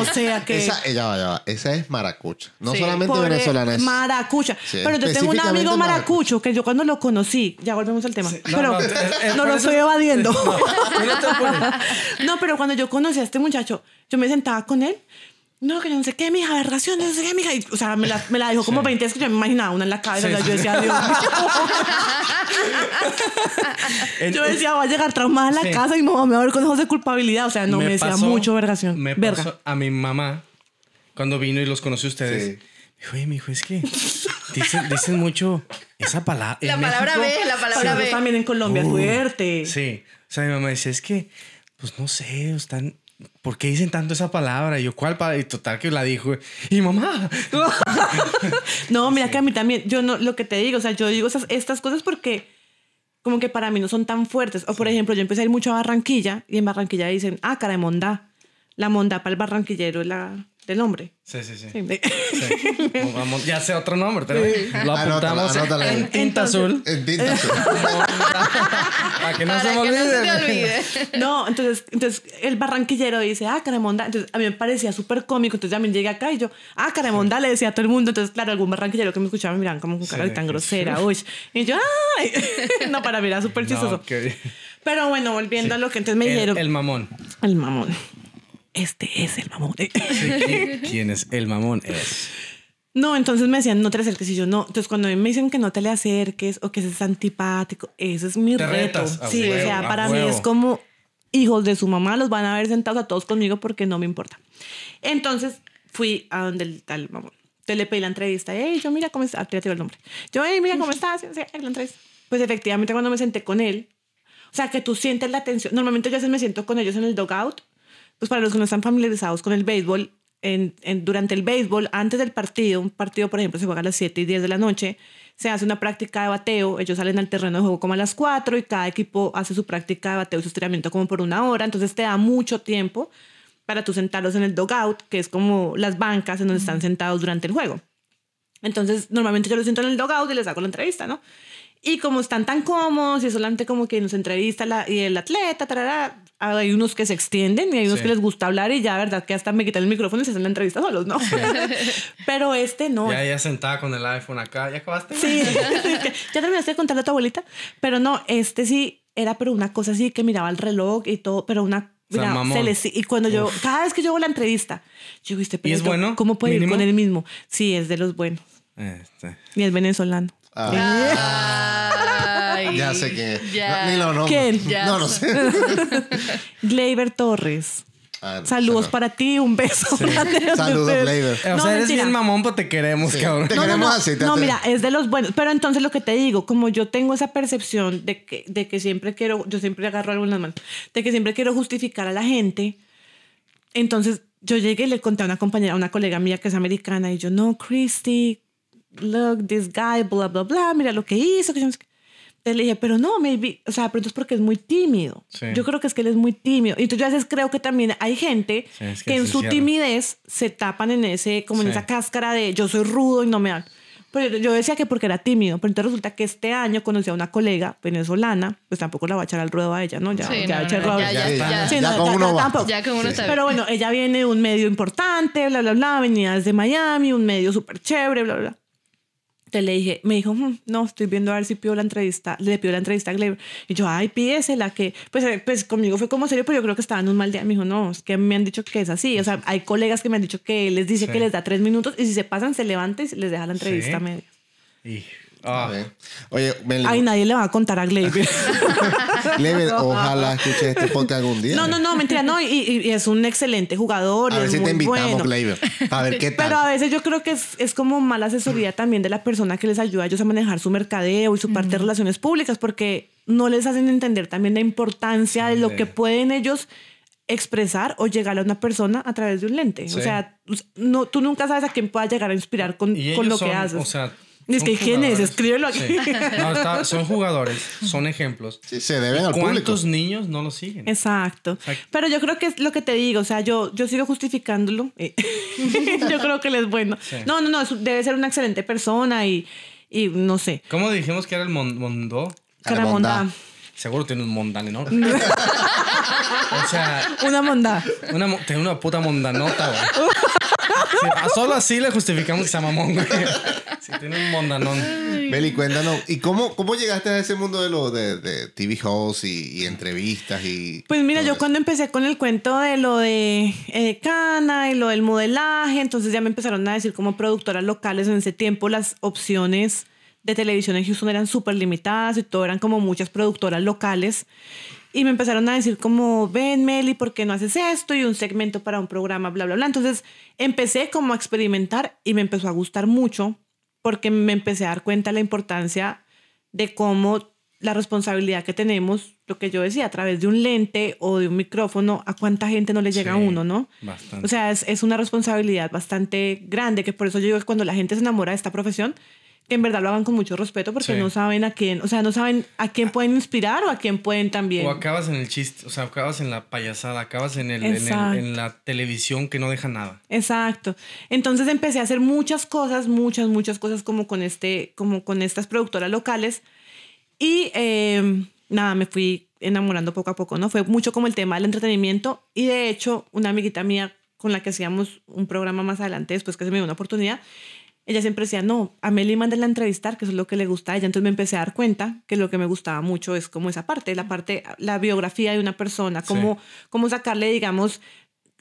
O sea que... Esa, ella va, ya va. Esa es maracucha. No Sí, solamente Pobre venezolana, es. Maracucha. Sí, pero yo tengo un amigo maracucho que yo cuando lo conocí, ya volvemos al tema, Sí, pero no, eh, eh, lo eso- estoy evadiendo. No, no no, pero cuando yo conocí a este muchacho, yo me sentaba con él. No, que yo no sé qué, mija, vergación, no sé qué, mija. Y, o sea, me la, me la dijo como 20 veces que yo me imaginaba una en la cabeza. Sí, o sea, sí. yo decía, Dios mío. Yo decía, voy a llegar traumada a la Sí. casa y mi mamá me va a ver con ojos de culpabilidad. O sea, no, me, decía pasó- mucho vergación. Me Verga. pasó a mi mamá cuando vino y los conocí a ustedes. Sí. Dijo, oye, mi hijo, es que dicen, dicen mucho esa palabra. La palabra México- B, la palabra B. también en Colombia, Uh, fuerte. Sí. O sea, mi mamá dice, es que, pues no sé, están. ¿Por qué dicen tanto esa palabra? Y yo, ¿cuál palabra? Y total que la dijo. Y mamá. No, mira que a mí también, yo no, lo que te digo, o sea, yo digo esas, estas cosas porque como que para mí no son tan fuertes. O por ejemplo, yo empecé a ir mucho a Barranquilla y en Barranquilla dicen, ah, cara de monda. La monda para el barranquillero es la del hombre. Sí, sí, sí. Sí. Sí. Vamos, ya sé otro nombre, pero lo Anótala, apuntamos anótala ahí. en tinta azul. En tinta azul. Para que no Para se me que no se te olvide. olvide. No, entonces, entonces el barranquillero dice, ah, cara de monda. Entonces a mí me parecía súper cómico. Entonces también llegué acá y yo, ah, cara de monda, le decía a todo el mundo. Entonces, claro, algún barranquillero que me escuchaba me miraban como con cara Sí, de tan grosera. Uy. Y yo, ay. no, para mí era súper chistoso. No, qué- Pero bueno, volviendo a lo que entonces me el, dijeron. el mamón. El mamón. Este es el mamón. Sí, ¿qui- ¿Quién es el mamón? Es. No, entonces me decían, no te acerques. Y yo, no. Entonces, cuando me dicen que no te le acerques o que es antipático, ese es mi Te reto. retas, sí, o huevo, sea, a para mí huevo. es como hijos de su mamá, los van a ver sentados a todos conmigo porque no me importa. Entonces, fui a donde el tal mamón. Entonces le pedí la entrevista. Hey, yo, mira cómo está. Ah, el nombre. Yo, hey, mira cómo estás. Pues efectivamente, cuando me senté con él, O sea, que tú sientes la tensión. Normalmente yo a veces me siento con ellos en el dugout. Pues para los que no están familiarizados con el béisbol, en, en- durante el béisbol, antes del partido, un partido, por ejemplo, se juega a las 7 y 10 de la noche, se hace una práctica de bateo, ellos salen al terreno de juego como a las 4 y cada equipo hace su práctica de bateo y su estiramiento como por una hora, entonces te da mucho tiempo para tú sentarlos en el dugout, que es como las bancas en donde están sentados durante el juego. Entonces, normalmente yo los siento en el dugout y les hago la entrevista, ¿no? Y como están tan cómodos y solamente como que nos entrevista la, y el atleta, tarara, hay unos que se extienden y hay unos Sí. que les gusta hablar y ya, ¿verdad? Que hasta me quitan el micrófono y se hacen la entrevista solos, ¿no? Pero este no. Ya ella sentada con el iPhone acá. ¿Ya acabaste? Sí, ya terminaste de contarle a tu abuelita. Pero no, este sí era pero una cosa así que miraba el reloj y todo, pero una... O sea, mira, se le- y cuando yo, cada vez que yo hago la entrevista, yo este ¿Y es perrito, bueno? ¿Cómo puede ir ¿Mínimo? con él mismo? Sí, es de los buenos. Este. Y es venezolano. Ay, Ya sé quién es. ya. No, ni lo nombro. ¿Quién? Ya No, no sé. Gleyber Torres. Ah, Saludos para ti, un beso. grande. Saludos, Gleyber. O No, sea, eres mentira. bien mamón, pero te queremos, Sí. cabrón. Te No, no, queremos no. así, te- No, te- mira, es de los buenos. Pero entonces lo que te digo, como yo tengo esa percepción de que, de que siempre quiero, yo siempre agarro algo en las manos, de que siempre quiero justificar a la gente, entonces yo llegué y le conté a una compañera, a una colega mía que es americana, y yo, no, Christy, look, this guy, bla, bla, bla, mira lo que hizo. Que yo no sé qué". Entonces le dije, pero no, maybe, o sea, pero entonces porque es muy tímido. Sí. Yo creo que es que él es muy tímido. Y entonces yo a veces creo que también hay gente Sí, es que que en su timidez se tapan en ese, como en Sí. esa cáscara de yo soy rudo y no me dan. Pero yo, decía que porque era tímido, pero entonces resulta que este año conocí a una colega venezolana, pues tampoco la voy a echar al ruedo a ella, ¿no? Ya, Sí, ya no, no, ruedo. ya, ya, Ya, ya. Sí, ya no, con ya- uno ya va. tampoco. Ya que uno está Pero bueno, ella viene de un medio importante, bla, bla, bla, venía desde Miami, un medio súper chévere, bla, bla, le dije, me dijo, "Hmm, no, estoy viendo a ver si pido la entrevista, le pido la entrevista a Gleyber. Y yo, ay, pídesela, que, pues, eh, pues conmigo fue como serio, pero yo creo que estaba en un mal día. Me dijo, no, es que me han dicho que es así. O sea, hay colegas que me han dicho que les dice Sí. que les da tres minutos y si se pasan, se levanta y les deja la entrevista Sí. a media. Y- ah, ver. Oye, Meli, Ay, nadie le va a contar a Gleyber. Gleyber, ojalá escuches este podcast algún día. no, no, no, mentira, no. Y, es un excelente jugador. A y ver es si te invitamos, bueno. A ver qué tal. Pero a veces yo creo que es, es como mala asesoría también de la persona que les ayuda a ellos a manejar su mercadeo y su parte de relaciones públicas, porque no les hacen entender también la importancia de lo Sí. que pueden ellos expresar o llegar a una persona a través de un lente. Sí. O sea, no, tú nunca sabes a quién pueda llegar a inspirar con, y con lo que haces. O sea, Es que, ¿quién es? jugadores. Escríbelo aquí. Sí. No, está- son jugadores, son ejemplos. Sí, se deben al público. ¿Cuántos niños no lo siguen? Exacto. Exacto. Pero yo creo que es lo que te digo, o sea, yo, yo sigo justificándolo. Eh, yo creo que él es bueno. Sí. No, no, no, es- debe ser una excelente persona y, y no sé. ¿Cómo dijimos que era el mon- mondo? Caramondá. Seguro tiene un mondal enorme. o sea, Una mondá. una, mo- tiene una puta mondanota, güey. Sí, solo así le justificamos que sea mamón, güey. Sí, tiene un mondanón. Meli, cuéntanos. ¿Y cómo, cómo llegaste a ese mundo de lo de, de TV hosts y, y entrevistas? y Pues mira, yo eso? cuando empecé con el cuento de lo de eh, Cana y lo del modelaje, entonces ya me empezaron a decir como productoras locales en ese tiempo las opciones de televisión en Houston eran súper limitadas y todo eran como muchas productoras locales. Y me empezaron a decir como, ven Meli, ¿por qué no haces esto? Y un segmento para un programa, bla, bla, bla. Entonces empecé como a experimentar y me empezó a gustar mucho porque me empecé a dar cuenta de la importancia de cómo la responsabilidad que tenemos, lo que yo decía, a través de un lente o de un micrófono, a cuánta gente no le llega a uno, ¿no? bastante. O sea, es, es una responsabilidad bastante grande, que por eso yo digo que cuando la gente se enamora de esta profesión, en verdad lo hagan con mucho respeto porque Sí. no saben a quién, o sea, no saben a quién pueden inspirar o a quién pueden también. O acabas en el chiste, o sea, acabas en la payasada, acabas en, el, en, el- en la televisión que no deja nada. Exacto. Entonces empecé a hacer muchas cosas, muchas, muchas cosas como con este, como con estas productoras locales. Y eh, nada, me fui enamorando poco a poco, ¿no? Fue mucho como el tema del entretenimiento. Y de hecho, una amiguita mía con la que hacíamos un programa más adelante, después que se me dio una oportunidad, ella siempre decía, no, a Meli mándenla a entrevistar, que eso es lo que le gusta a ella. Entonces me empecé a dar cuenta que lo que me gustaba mucho es como esa parte, la parte, la biografía de una persona, cómo, cómo sacarle, digamos,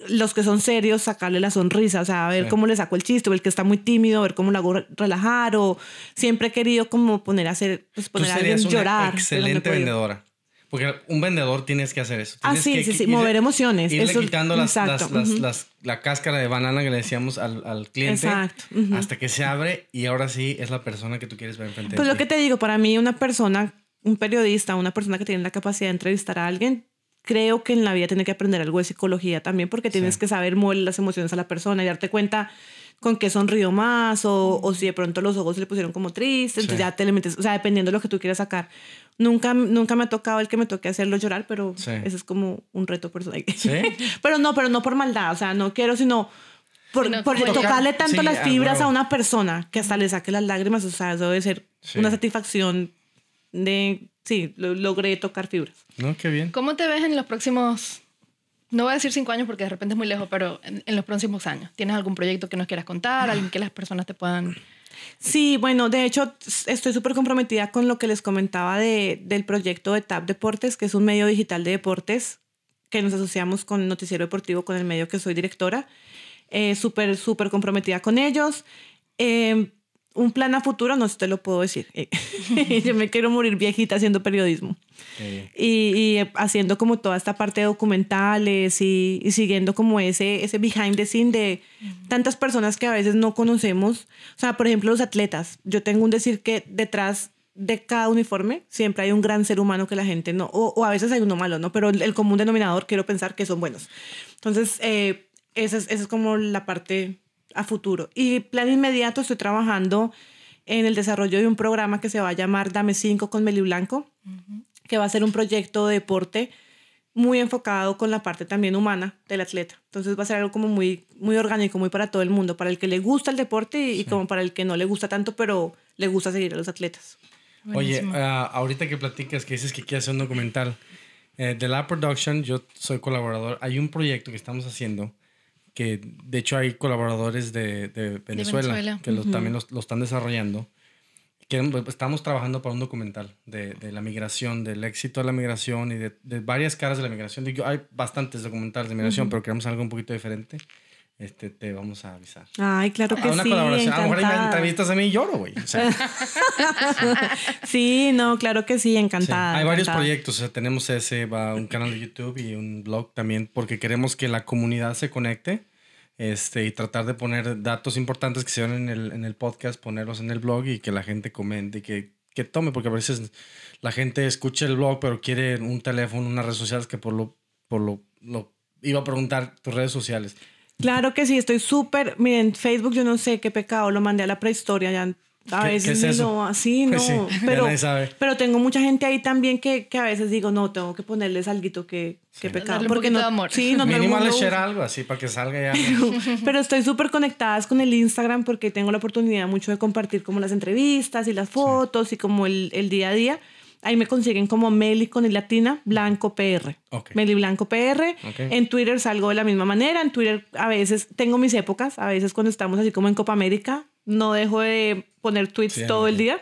los que son serios, sacarle la sonrisa, o sea, a ver Sí. cómo le saco el chiste, o el que está muy tímido, a ver cómo lo hago re- relajar, o siempre he querido como poner a hacer, pues Tú a alguien llorar. excelente vendedora. Porque un vendedor tienes que hacer eso. Ah, Tienes sí, que sí, sí, irle- mover emociones. Irle Eso- quitando las, la cáscara de banana que le decíamos al, al cliente Exacto, hasta que se abre y ahora sí es la persona que tú quieres ver enfrente Pues de lo ti. que te digo, para mí una persona un periodista, una persona que tiene la capacidad de entrevistar a alguien, creo que en la vida tiene que aprender algo de psicología también porque tienes que saber mover las emociones a la persona y darte cuenta con qué sonrió más o, o si de pronto los ojos se le pusieron como tristes, entonces ya te le metes, o sea, dependiendo de lo que tú quieras sacar. Nunca, nunca me ha tocado el que me toque hacerlo llorar, pero Sí. ese es como un reto personal. ¿Sí? pero no, pero no por maldad, o sea, no quiero, sino por, Sino por tocarle tanto Sí, las ah, fibras a una persona que hasta le saque las lágrimas, o sea, eso debe ser Sí. una satisfacción de, sí, lo- logré tocar fibras. No, qué bien. ¿Cómo te ves en los próximos, no voy a decir cinco años porque de repente es muy lejos, pero en, los próximos años? ¿Tienes algún proyecto que nos quieras contar? ¿Alguien que las personas te puedan... Sí, bueno, de hecho estoy súper comprometida con lo que les comentaba de, del proyecto de TAP Deportes, que es un medio digital de deportes que nos asociamos con Noticiero Deportivo, con el medio que soy directora. Eh, súper, súper comprometida con ellos. Eh, un plan a futuro no te lo puedo decir. Eh, Yo me quiero morir viejita haciendo periodismo Eh, y, y haciendo como toda esta parte de documentales y, y siguiendo como ese, ese behind the scene de tantas personas que a veces no conocemos. O sea, por ejemplo, los atletas. Yo tengo un decir que detrás de cada uniforme siempre hay un gran ser humano que la gente no, o, o a veces hay uno malo, ¿no? Pero el, el común denominador quiero pensar que son buenos. Entonces, eh, esa, es, esa es como la parte a futuro. Y plan inmediato, estoy trabajando en el desarrollo de un programa que se va a llamar Dame 5 con Meli Blanco que va a ser un proyecto de deporte muy enfocado con la parte también humana del atleta. Entonces va a ser algo como muy, muy orgánico, muy para todo el mundo, para el que le gusta el deporte y, y como para el que no le gusta tanto, pero le gusta seguir a los atletas. Oye, Buenísimo. ah, ahorita que platicas, que dices que quieres hacer un documental, eh, de la production, yo soy colaborador. Hay un proyecto que estamos haciendo que, de hecho, hay colaboradores de, de Venezuela, Venezuela. que lo- también lo, están desarrollando. Que estamos trabajando para un documental de, de la migración, del éxito de la migración y de, de varias caras de la migración. Digo, hay bastantes documentales de migración, pero queremos algo un poquito diferente. Este, te vamos a avisar. Ay, claro que a una sí, colaboración. A lo mejor me entrevistas a mí y lloro, güey. O sea, Sí, no, claro que sí, Sí, encantada. Hay varios encantada. proyectos, o sea, tenemos ese, va un canal de YouTube y un blog también, porque queremos que la comunidad se conecte este, y tratar de poner datos importantes que se ven en el, en el podcast, ponerlos en el blog y que la gente comente y que, que tome, porque a veces la gente escucha el blog, pero quiere un teléfono, unas redes sociales que por lo, por lo, lo iba a preguntar tus redes sociales. Claro que sí, estoy súper. Miren, Facebook, yo no sé qué pecado, lo mandé a la prehistoria ya. A ¿Qué- veces qué es ni eso? lo- así, no. Sí, pero, nadie sabe. pero tengo mucha gente ahí también que, que a veces digo, no, tengo que ponerles algo que, que pecado. Porque no, de amor. Sí, no Mínimo le usa. algo así para que salga ya. Pero estoy súper conectadas con el Instagram porque tengo la oportunidad mucho de compartir como las entrevistas y las fotos y como el, el día a día. Ahí me consiguen como Meli con el latina Blanco PR. Meli Blanco PR. En Twitter salgo de la misma manera. En Twitter a veces tengo mis épocas. A veces cuando estamos así como en Copa América no dejo de poner tweets Sí, todo el día.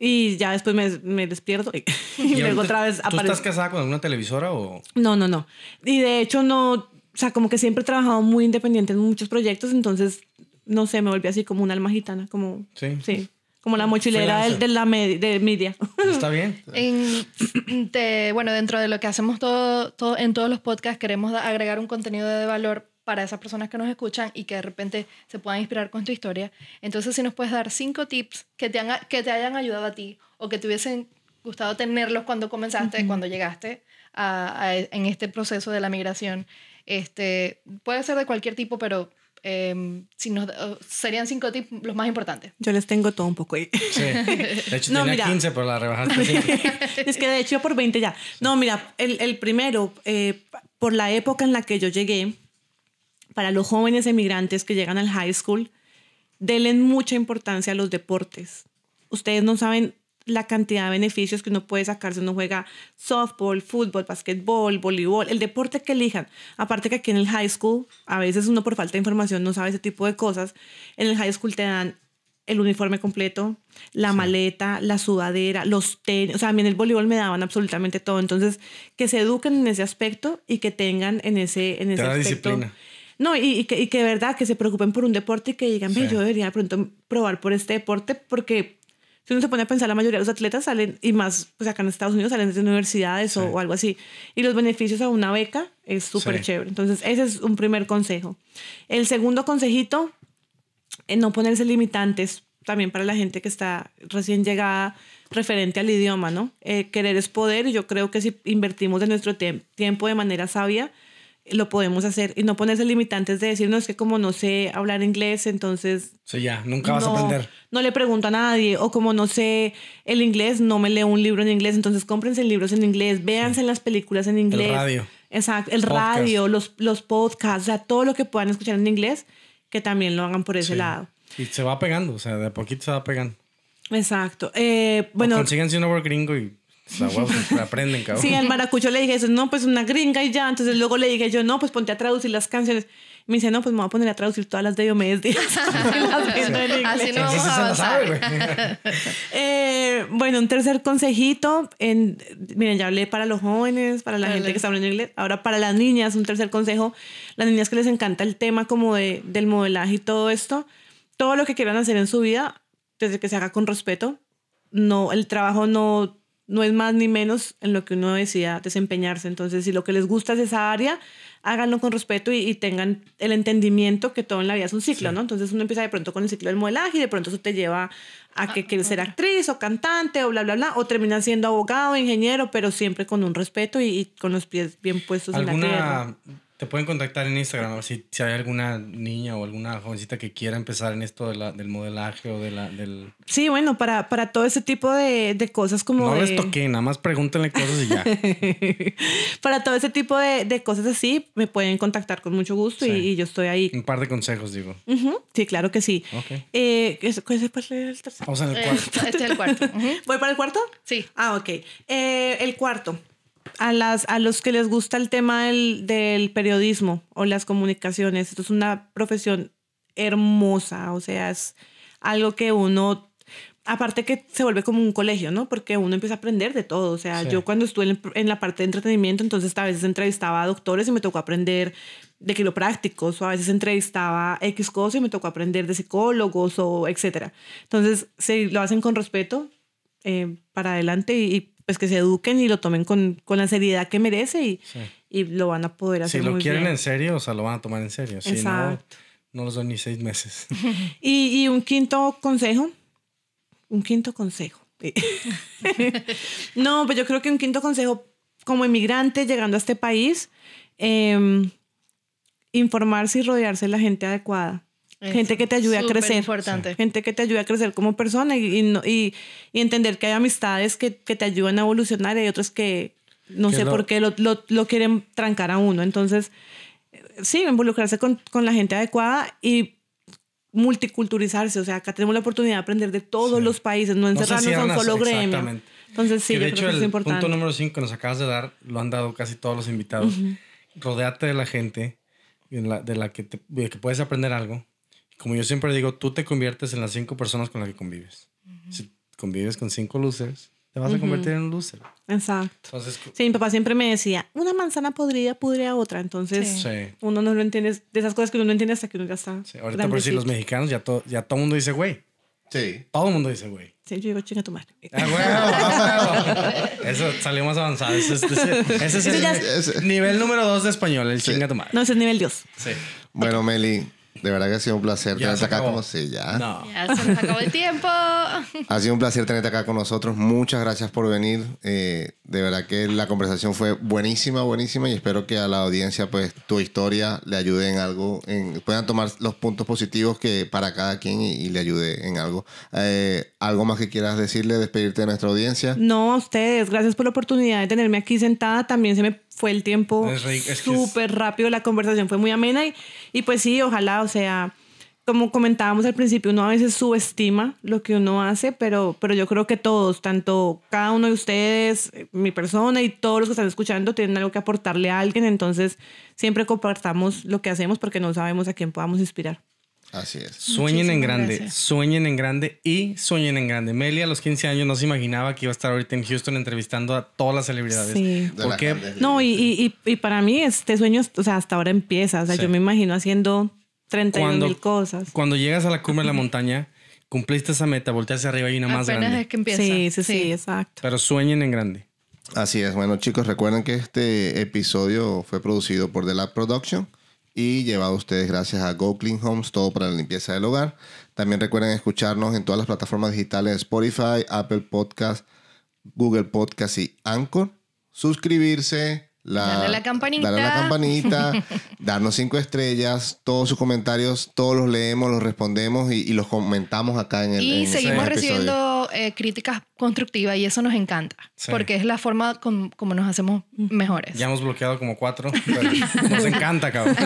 Y ya después me, me despierto y, Y luego otra vez ¿Tú aparezco. estás casada con alguna televisora o...? No, no, no. Y de hecho no, o sea, como que siempre he trabajado muy independiente en muchos proyectos, entonces, no sé, me volví así como un alma gitana, como, Sí. sí, como la mochilera del- de, la med- de media. ¿Está bien? En, te- bueno, dentro de lo que hacemos todo, todo, en todos los podcasts, queremos agregar un contenido de valor para esas personas que nos escuchan y que de repente se puedan inspirar con tu historia. Entonces, si nos puedes dar cinco tips que te, han, que te hayan ayudado a ti o que te hubiesen gustado tenerlos cuando comenzaste, cuando llegaste a, a- en este proceso de la migración, este, puede ser de cualquier tipo, pero em, si nos, serían cinco tips los más importantes. Yo les tengo todo un poco ahí. Sí. De hecho, No, tenía mira. 15, pero la rebajaste a 5. es que de hecho yo por 20 ya. No, mira, el, el primero, eh, por la época en la que yo llegué, para los jóvenes emigrantes que llegan al high school, denle mucha importancia a los deportes. Ustedes no saben la cantidad de beneficios que uno puede sacar si uno juega softball, fútbol, basquetbol, voleibol, el deporte que elijan. Aparte que aquí en el high school, a veces uno por falta de información no sabe ese tipo de cosas. En el high school te dan el uniforme completo, la maleta, la sudadera, los tenis. O sea, a mí en el voleibol me daban absolutamente todo. Entonces, que se eduquen en ese aspecto y que tengan en ese, en ese aspecto. disciplina. No, y, y que, y que de verdad que se preocupen por un deporte y que digan, Sí. yo debería de pronto probar por este deporte porque si uno se pone a pensar, la mayoría de los atletas salen, y más, pues acá en Estados Unidos salen de universidades o, Sí. o algo así. Y los beneficios a una beca es súper Sí. chévere. Entonces, ese es un primer consejo. El segundo consejito, eh, no ponerse limitantes también para la gente que está recién llegada referente al idioma, ¿no? Eh, querer es poder y yo creo que si invertimos de nuestro tiempo de manera sabia, lo podemos hacer y no ponerse limitantes de decir, no, es que como no sé hablar inglés, entonces... Sí, ya, nunca vas a aprender. No le pregunto a nadie, o como no sé el inglés, no me leo un libro en inglés, entonces cómprense libros en inglés, véanse en las películas en inglés. El radio. Exacto, el radio, los, los podcasts, o sea, todo lo que puedan escuchar en inglés, que también lo hagan por ese lado. Y se va pegando, o sea, de a poquito se va pegando. Exacto. Eh, bueno, o consíganse un gringo y la aprenden, cabrón. Sí, al maracucho le dije eso, no, pues una gringa y ya. Entonces luego le dije yo, no, pues ponte a traducir las canciones. Me dice, no, pues me voy a poner a traducir todas las de Diomedes Díaz. Así no vamos a avanzar. eh, bueno, un tercer consejito. En, miren, ya hablé para los jóvenes, para la gente que está hablando inglés. Ahora para las niñas, un tercer consejo. Las niñas que les encanta el tema como de, del modelaje y todo esto. Todo lo que quieran hacer en su vida, desde que se haga con respeto. No, el trabajo no no es más ni menos en lo que uno decida desempeñarse. Entonces, si lo que les gusta es esa área, háganlo con respeto y, tengan el entendimiento que todo en la vida es un ciclo, ¿no? Entonces uno empieza de pronto con el ciclo del modelaje y de pronto eso te lleva a que quieres ser actriz o cantante o bla, bla, bla, o terminas siendo abogado, ingeniero, pero siempre con un respeto y, con los pies bien puestos en la tierra. Te pueden contactar en Instagram si, si hay alguna niña o alguna jovencita que quiera empezar en esto de la, del modelaje o de la, del... Sí, bueno, para, para todo ese tipo de, de cosas como... No les toqué, nada más pregúntenle cosas y ya. para todo ese tipo de, de, cosas así, me pueden contactar con mucho gusto y, yo estoy ahí. Un par de consejos, digo. Sí, claro que sí. Ok. Eh, ¿Cuál es el tercero? Vamos en el cuarto. este es el cuarto. ¿Voy para el cuarto? Sí. Ah, ok. Eh, el cuarto a, las, a los que les gusta el tema del, del, periodismo o las comunicaciones. Esto es una profesión hermosa, o sea, es algo que uno, aparte que se vuelve como un colegio, ¿no? Porque uno empieza a aprender de todo. O sea, yo cuando estuve en, la parte de entretenimiento, entonces a veces entrevistaba a doctores y me tocó aprender de quiroprácticos, o a veces entrevistaba X cosas y me tocó aprender de psicólogos o etcétera. Entonces, si lo hacen con respeto, eh, para adelante y, pues que se eduquen y lo tomen con, con la seriedad que merece y, y, lo van a poder hacer. Si lo quieren en serio, o sea, lo van a tomar en serio. Si no, no los doy ni seis meses. y, y un quinto consejo. Un quinto consejo. no, pues yo creo que un quinto consejo como inmigrante llegando a este país, eh, informarse y rodearse de la gente adecuada gente que te ayude a crecer. Importante. Gente que te ayude a crecer como persona y, y, y, entender que hay amistades que, que, te ayudan a evolucionar y hay otros que no sé por qué lo, lo, lo, quieren trancar a uno. Entonces, sí, involucrarse con, con, la gente adecuada y multiculturalizarse. O sea, acá tenemos la oportunidad de aprender de todos los países, no encerrarnos en un solo gremio. Entonces, sí, que de yo hecho, creo que el es importante. punto número 5 que nos acabas de dar, lo han dado casi todos los invitados. Rodéate de la gente de la, de la que, te, de que puedes aprender algo como yo siempre digo, tú te conviertes en las cinco personas con las que convives. Si convives con cinco losers, te vas a convertir en un loser. Exacto. Entonces, sí, mi papá siempre me decía, una manzana podrida pudre a otra. Entonces, uno no lo entiende, de esas cosas que uno no entiende hasta que uno ya está. Sí, ahorita por si los mexicanos ya, to, ya todo el mundo dice güey. Sí. Todo el mundo dice güey. Sí, yo digo, chinga tu madre. Ah, bueno, ah, bueno. Eso salió más avanzado. Ese, ese, ese es el nivel número dos de español, el sí. chinga tu madre. No, ese es nivel Dios. Sí. Bueno, Meli, de verdad que ha sido un placer Ya tenerte acá acabó. como sí, ya. No. Ya se nos acabó el tiempo. Ha sido un placer tenerte acá con nosotros. Muchas gracias por venir. Eh, de verdad que la conversación fue buenísima, buenísima y espero que a la audiencia pues tu historia le ayude en algo, en, puedan tomar los puntos positivos que para cada quien y, y le ayude en algo. Eh, ¿Algo más que quieras decirle, despedirte de nuestra audiencia? No, a ustedes, gracias por la oportunidad de tenerme aquí sentada. También se me fue el tiempo súper rápido, la conversación fue muy amena y, y pues sí, ojalá, o sea, como comentábamos al principio, uno a veces subestima lo que uno hace, pero, pero yo creo que todos, tanto cada uno de ustedes, eh, mi persona y todos los que están escuchando, tienen algo que aportarle a alguien, entonces siempre compartamos lo que hacemos porque no sabemos a quién podamos inspirar. Así es. Sueñen en grande, gracias. sueñen en grande y sueñen en grande. Meli a los 15 años no se imaginaba que iba a estar ahorita en Houston entrevistando a todas las celebridades. Sí. De ¿Por qué? No, y, y, y, para mí este sueño, o sea, hasta ahora empieza. O sea, Sí. yo me imagino haciendo 31 Cuando- mil cosas. Cuando llegas a la cumbre de la montaña, cumpliste esa meta, volteas hacia arriba y una más grande. es que empieza. Sí, sí, sí, exacto. Pero sueñen en grande. Así es. Bueno, chicos, recuerden que este episodio fue producido por The Lab Production y llevado a ustedes gracias a Go Clean Homes, todo para la limpieza del hogar. También recuerden escucharnos en todas las plataformas digitales Spotify, Apple Podcast, Google Podcast y Anchor. Suscribirse, la, Darle la campanita. darle la campanita, darnos cinco estrellas, todos sus comentarios, todos los leemos, los respondemos y, y los comentamos acá en el Y en seguimos episodio. Recibiendo eh, críticas constructivas y eso nos encanta. Sí. Porque es la forma com- como nos hacemos mejores. Ya hemos bloqueado como cuatro, pero nos encanta, cabrón.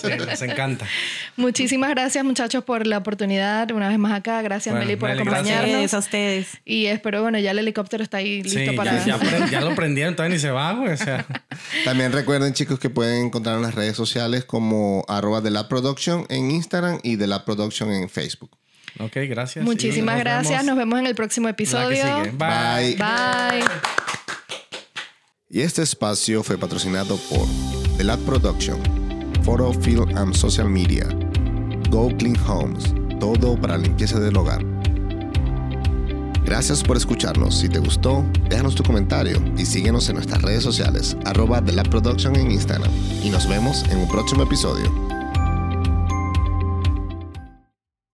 Sí, nos encanta. Muchísimas gracias, muchachos, por la oportunidad. Una vez más acá. Gracias, Bueno, Meli, por Meli, acompañarnos. Ustedes, a ustedes. Y espero, bueno, ya el helicóptero está ahí listo Sí, para. ya, ya ya lo prendieron, todavía ni se va, güey. O sea, También recuerden, chicos, que pueden encontrar en las redes sociales como arroba de la production en Instagram y de la production en Facebook. Ok, gracias. Muchísimas nos gracias. vemos Nos vemos en el próximo la que episodio. sigue. Bye. Bye. Y este espacio fue patrocinado por The Lab Production, Photo, Film and Social Media, Go Clean Homes, todo para la limpieza del hogar. Gracias por escucharnos. Si te gustó, déjanos tu comentario y síguenos en nuestras redes sociales, arroba The Lab Production en Instagram. Y nos vemos en un próximo episodio.